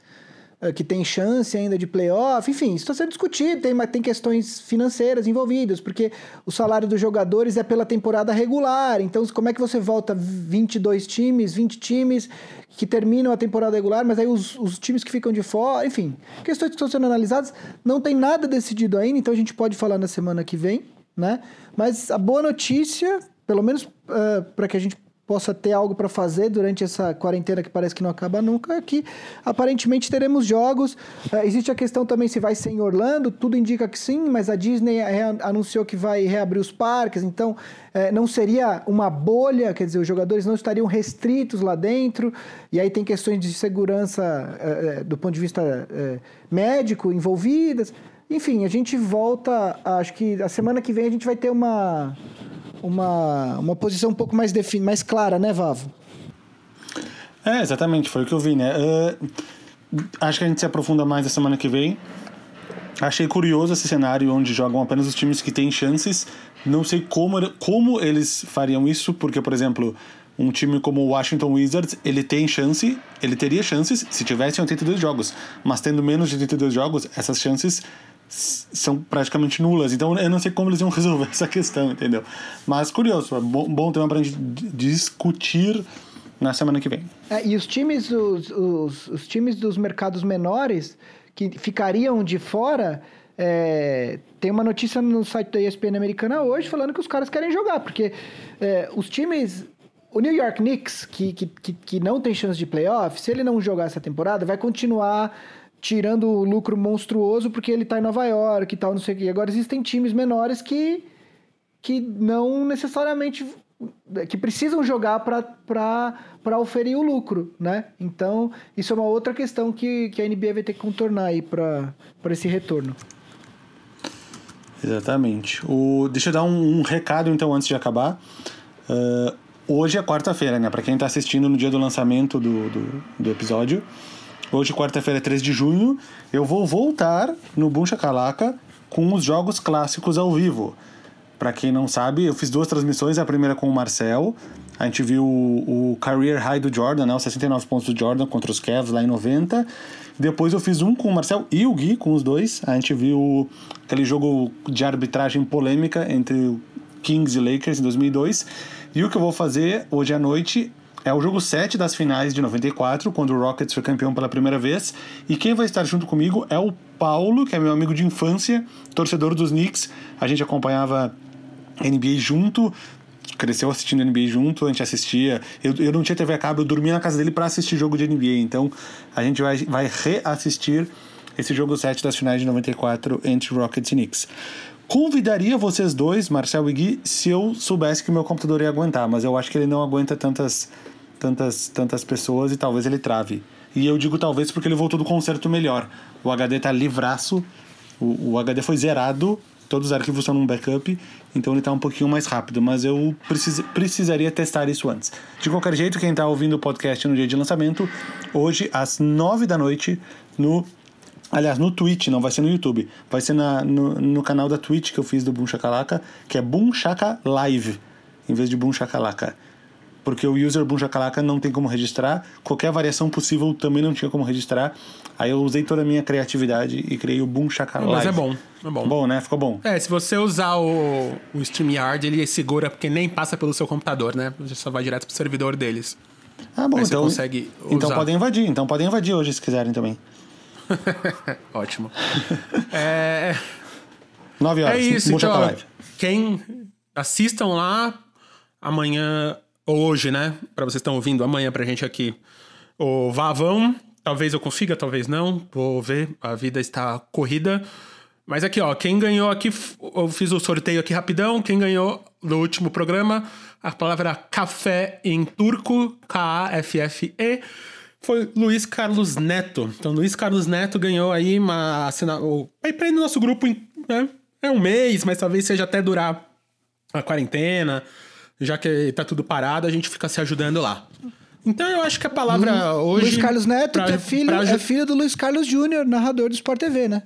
S2: que tem chance ainda de playoff, enfim, isso está sendo discutido, tem, tem questões financeiras envolvidas, porque o salário dos jogadores é pela temporada regular, então como é que você volta 22 times, 20 times que terminam a temporada regular, mas aí os, os times que ficam de fora, enfim, questões que estão sendo analisadas, não tem nada decidido ainda, então a gente pode falar na semana que vem, né? Mas a boa notícia, pelo menos uh, para que a gente possa ter algo para fazer durante essa quarentena que parece que não acaba nunca, é que aparentemente teremos jogos. Uh, existe a questão também se vai ser em Orlando, tudo indica que sim, mas a Disney anunciou que vai reabrir os parques, então uh, não seria uma bolha, quer dizer, os jogadores não estariam restritos lá dentro, e aí tem questões de segurança uh, do ponto de vista médico envolvidas. Enfim, a gente volta, acho que a semana que vem a gente vai ter uma uma, uma posição um pouco mais, defin... mais clara, né, Vavo?
S3: É, exatamente, foi o que eu vi, né? Uh, acho que a gente se aprofunda mais na semana que vem. Achei curioso esse cenário onde jogam apenas os times que têm chances. Não sei como, como eles fariam isso, porque, por exemplo, um time como o Washington Wizards, ele tem chance, ele teria chances se tivesse 82 jogos. Mas tendo menos de 82 jogos, essas chances são praticamente nulas. Então eu não sei como eles vão resolver essa questão, entendeu? Mas curioso, é bom, bom tema pra gente discutir na semana que vem.
S2: É, e os times, os, os, os, times dos mercados menores que ficariam de fora. É, tem uma notícia no site da ESPN americana hoje falando que os caras querem jogar, porque é, os times. O New York Knicks, que, que, que não tem chance de playoff, se ele não jogar essa temporada, vai continuar tirando o lucro monstruoso porque ele está em Nova York e tal, não sei o quê. Agora existem times menores que, que não necessariamente que precisam jogar para oferir o lucro, né? Então, isso é uma outra questão que, que a NBA vai ter que contornar aí para esse retorno.
S3: Exatamente. O, deixa eu dar um, um recado, então, antes de acabar. Uh, hoje é quarta-feira, né? Para quem está assistindo no dia do lançamento do, do, do episódio. Hoje, quarta-feira, 3 de junho, eu vou voltar no Buncha Calaca com os jogos clássicos ao vivo. Para quem não sabe, eu fiz duas transmissões, a primeira com o Marcel. A gente viu o, o career high do Jordan, né, os 69 pontos do Jordan contra os Cavs lá em 90. Depois eu fiz um com o Marcel e o Gui, com os dois. A gente viu aquele jogo de arbitragem polêmica entre Kings e Lakers em 2002. E o que eu vou fazer hoje à noite é o jogo 7 das finais de 94, quando o Rockets foi campeão pela primeira vez. E quem vai estar junto comigo é o Paulo, que é meu amigo de infância, torcedor dos Knicks. A gente acompanhava NBA junto, cresceu assistindo NBA junto, a gente assistia. Eu, eu não tinha TV a cabo, eu dormia na casa dele para assistir jogo de NBA. Então a gente vai, vai reassistir esse jogo 7 das finais de 94 entre Rockets e Knicks. Convidaria vocês dois, Marcel e Gui, se eu soubesse que meu computador ia aguentar, mas eu acho que ele não aguenta tantas, tantas, tantas pessoas e talvez ele trave. E eu digo talvez porque ele voltou do concerto melhor. O HD tá livraço, o, o HD foi zerado, todos os arquivos estão num backup, então ele tá um pouquinho mais rápido, mas eu precis, precisaria testar isso antes. De qualquer jeito, quem tá ouvindo o podcast no dia de lançamento, hoje às nove da noite, no Aliás, no Twitch, não vai ser no YouTube. Vai ser na, no, no canal da Twitch que eu fiz do Boom Shakalaka, que é Boom Shaka Live, em vez de Boom Shakalaka. Porque o user Boom Shakalaka não tem como registrar, qualquer variação possível também não tinha como registrar. Aí eu usei toda a minha criatividade e criei o Boom Shakalaka
S1: Mas é bom, é bom.
S3: Bom, né? Ficou bom.
S1: É, se você usar o, o StreamYard, ele segura porque nem passa pelo seu computador, né? Você só vai direto pro servidor deles.
S3: Ah, bom,
S1: Aí
S3: então.
S1: você consegue usar.
S3: Então podem invadir, então podem invadir hoje se quiserem também.
S1: Ótimo. é...
S3: 9 horas.
S1: É isso,
S3: Boom
S1: então,
S3: Live.
S1: quem assistam lá amanhã ou hoje, né? Para vocês estão ouvindo amanhã pra gente aqui. O Vavão, talvez eu consiga, talvez não. Vou ver, a vida está corrida. Mas aqui, ó, quem ganhou aqui, eu fiz o sorteio aqui rapidão. Quem ganhou no último programa, a palavra café em turco, K-A-F-F-E, foi Luiz Carlos Neto. Então, Luiz Carlos Neto ganhou aí uma assina... o... Aí pra ir no nosso grupo, né? É um mês, mas talvez seja até durar a quarentena. Já que tá tudo parado, a gente fica se ajudando lá. Então eu acho que a palavra hoje.
S2: Luiz Carlos Neto,
S1: pra-
S2: que é filho,
S1: pra
S2: é filho do Luiz Carlos Júnior, narrador do Sport TV, né?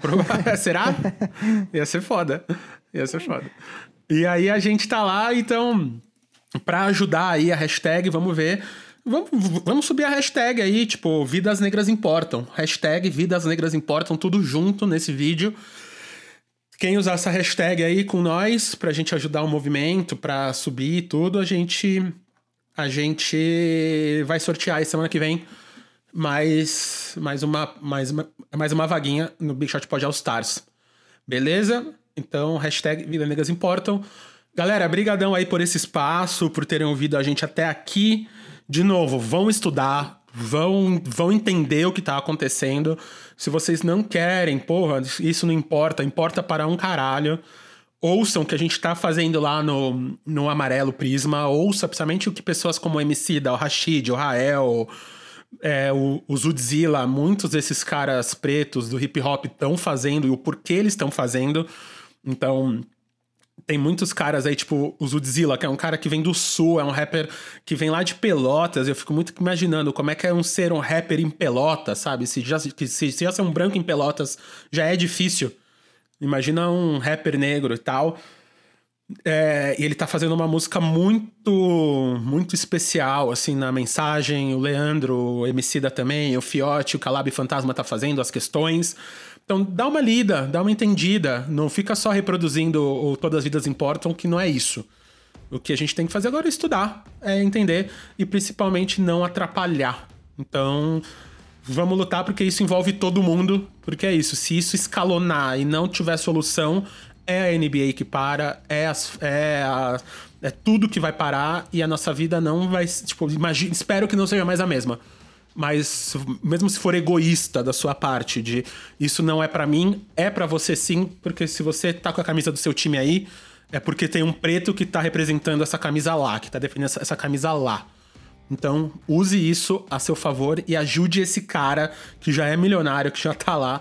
S1: Será? Ia ser foda. Ia ser foda. E aí a gente tá lá, então, pra ajudar aí a hashtag, vamos ver. Vamos, vamos subir a hashtag aí, tipo, Vidas Negras Importam. Hashtag Vidas Negras Importam, tudo junto nesse vídeo. Quem usar essa hashtag aí com nós, pra gente ajudar o movimento, pra subir tudo, a gente. A gente vai sortear aí semana que vem mais, mais, uma, mais, uma, mais uma vaguinha no Big Shot Pod All Stars. Beleza? Então, hashtag Vidas Negras Importam. Galera, brigadão aí por esse espaço, por terem ouvido a gente até aqui. De novo, vão estudar, vão, vão entender o que tá acontecendo. Se vocês não querem, porra, isso não importa, importa para um caralho. Ouçam o que a gente tá fazendo lá no, no Amarelo Prisma, ouça principalmente o que pessoas como o MC o Rashid, o Rael, é, o, o Zudzilla, muitos desses caras pretos do hip hop estão fazendo e o porquê eles estão fazendo. Então, tem muitos caras aí, tipo o Zudzilla, que é um cara que vem do sul, é um rapper que vem lá de Pelotas. Eu fico muito imaginando como é que é um ser um rapper em Pelotas, sabe? Se já, se, se já ser um branco em Pelotas já é difícil. Imagina um rapper negro e tal. É, e ele tá fazendo uma música muito, muito especial, assim, na mensagem. O Leandro, o Emicida também, o Fiote, o Calab Fantasma tá fazendo as questões. Então dá uma lida, dá uma entendida. Não fica só reproduzindo o Todas as Vidas Importam, que não é isso. O que a gente tem que fazer agora é estudar, é entender e principalmente não atrapalhar. Então, vamos lutar porque isso envolve todo mundo, porque é isso. Se isso escalonar e não tiver solução, é a NBA que para, é, as, é, a, é tudo que vai parar e a nossa vida não vai. Tipo, imagine, espero que não seja mais a mesma mas mesmo se for egoísta da sua parte, de isso não é para mim, é para você sim, porque se você tá com a camisa do seu time aí, é porque tem um preto que tá representando essa camisa lá, que tá defendendo essa, essa camisa lá. Então, use isso a seu favor e ajude esse cara que já é milionário, que já tá lá,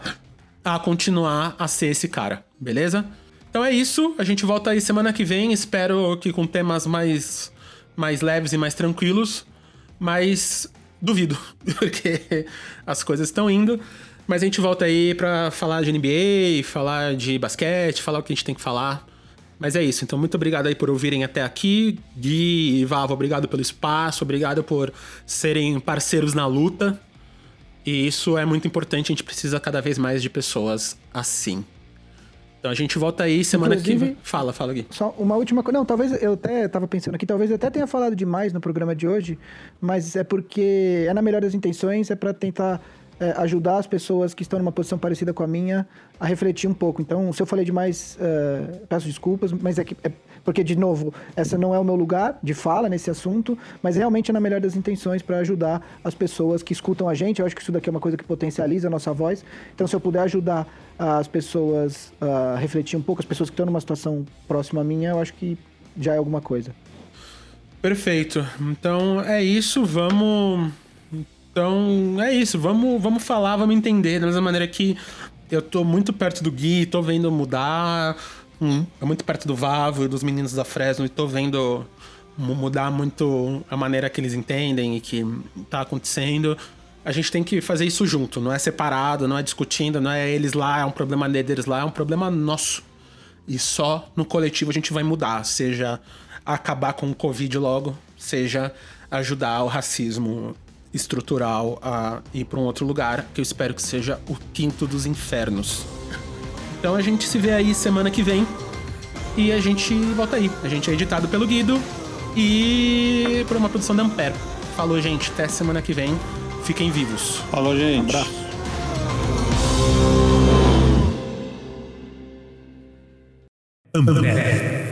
S1: a continuar a ser esse cara, beleza? Então é isso, a gente volta aí semana que vem, espero que com temas mais, mais leves e mais tranquilos, mas duvido, porque as coisas estão indo. Mas a gente volta aí pra falar de NBA, falar de basquete, falar o que a gente tem que falar. Mas é isso, então muito obrigado aí por ouvirem até aqui. Gui e Vava, obrigado pelo espaço, obrigado por serem parceiros na luta. E isso é muito importante, a gente precisa cada vez mais de pessoas assim. Então a gente volta aí semana Inclusive, que Fala, fala aqui.
S2: Só uma última coisa. Não, talvez eu até tava pensando aqui, talvez eu até tenha falado demais no programa de hoje, mas é porque é na melhor das intenções, é para tentar é, ajudar as pessoas que estão numa posição parecida com a minha a refletir um pouco. Então, se eu falei demais, uh, peço desculpas, mas é que é porque de novo, essa não é o meu lugar de fala nesse assunto, mas realmente é na melhor das intenções para ajudar as pessoas que escutam a gente. Eu acho que isso daqui é uma coisa que potencializa a nossa voz. Então, se eu puder ajudar as pessoas a refletir um pouco, as pessoas que estão numa situação próxima à minha, eu acho que já é alguma coisa.
S1: Perfeito. Então é isso, vamos. Então é isso, vamos, vamos falar, vamos entender da mesma maneira que eu tô muito perto do Gui, tô vendo mudar Hum. É muito perto do Vavo e dos meninos da Fresno e tô vendo mudar muito a maneira que eles entendem e que tá acontecendo. A gente tem que fazer isso junto, não é separado, não é discutindo, não é eles lá, é um problema deles lá, é um problema nosso. E só no coletivo a gente vai mudar, seja acabar com o Covid logo, seja ajudar o racismo estrutural a ir para um outro lugar, que eu espero que seja o quinto dos infernos. Então a gente se vê aí semana que vem. E a gente volta aí. A gente é editado pelo Guido e por uma produção da Ampere. Falou, gente. Até semana que vem. Fiquem vivos.
S3: Falou, gente. Um abraço. Ampere.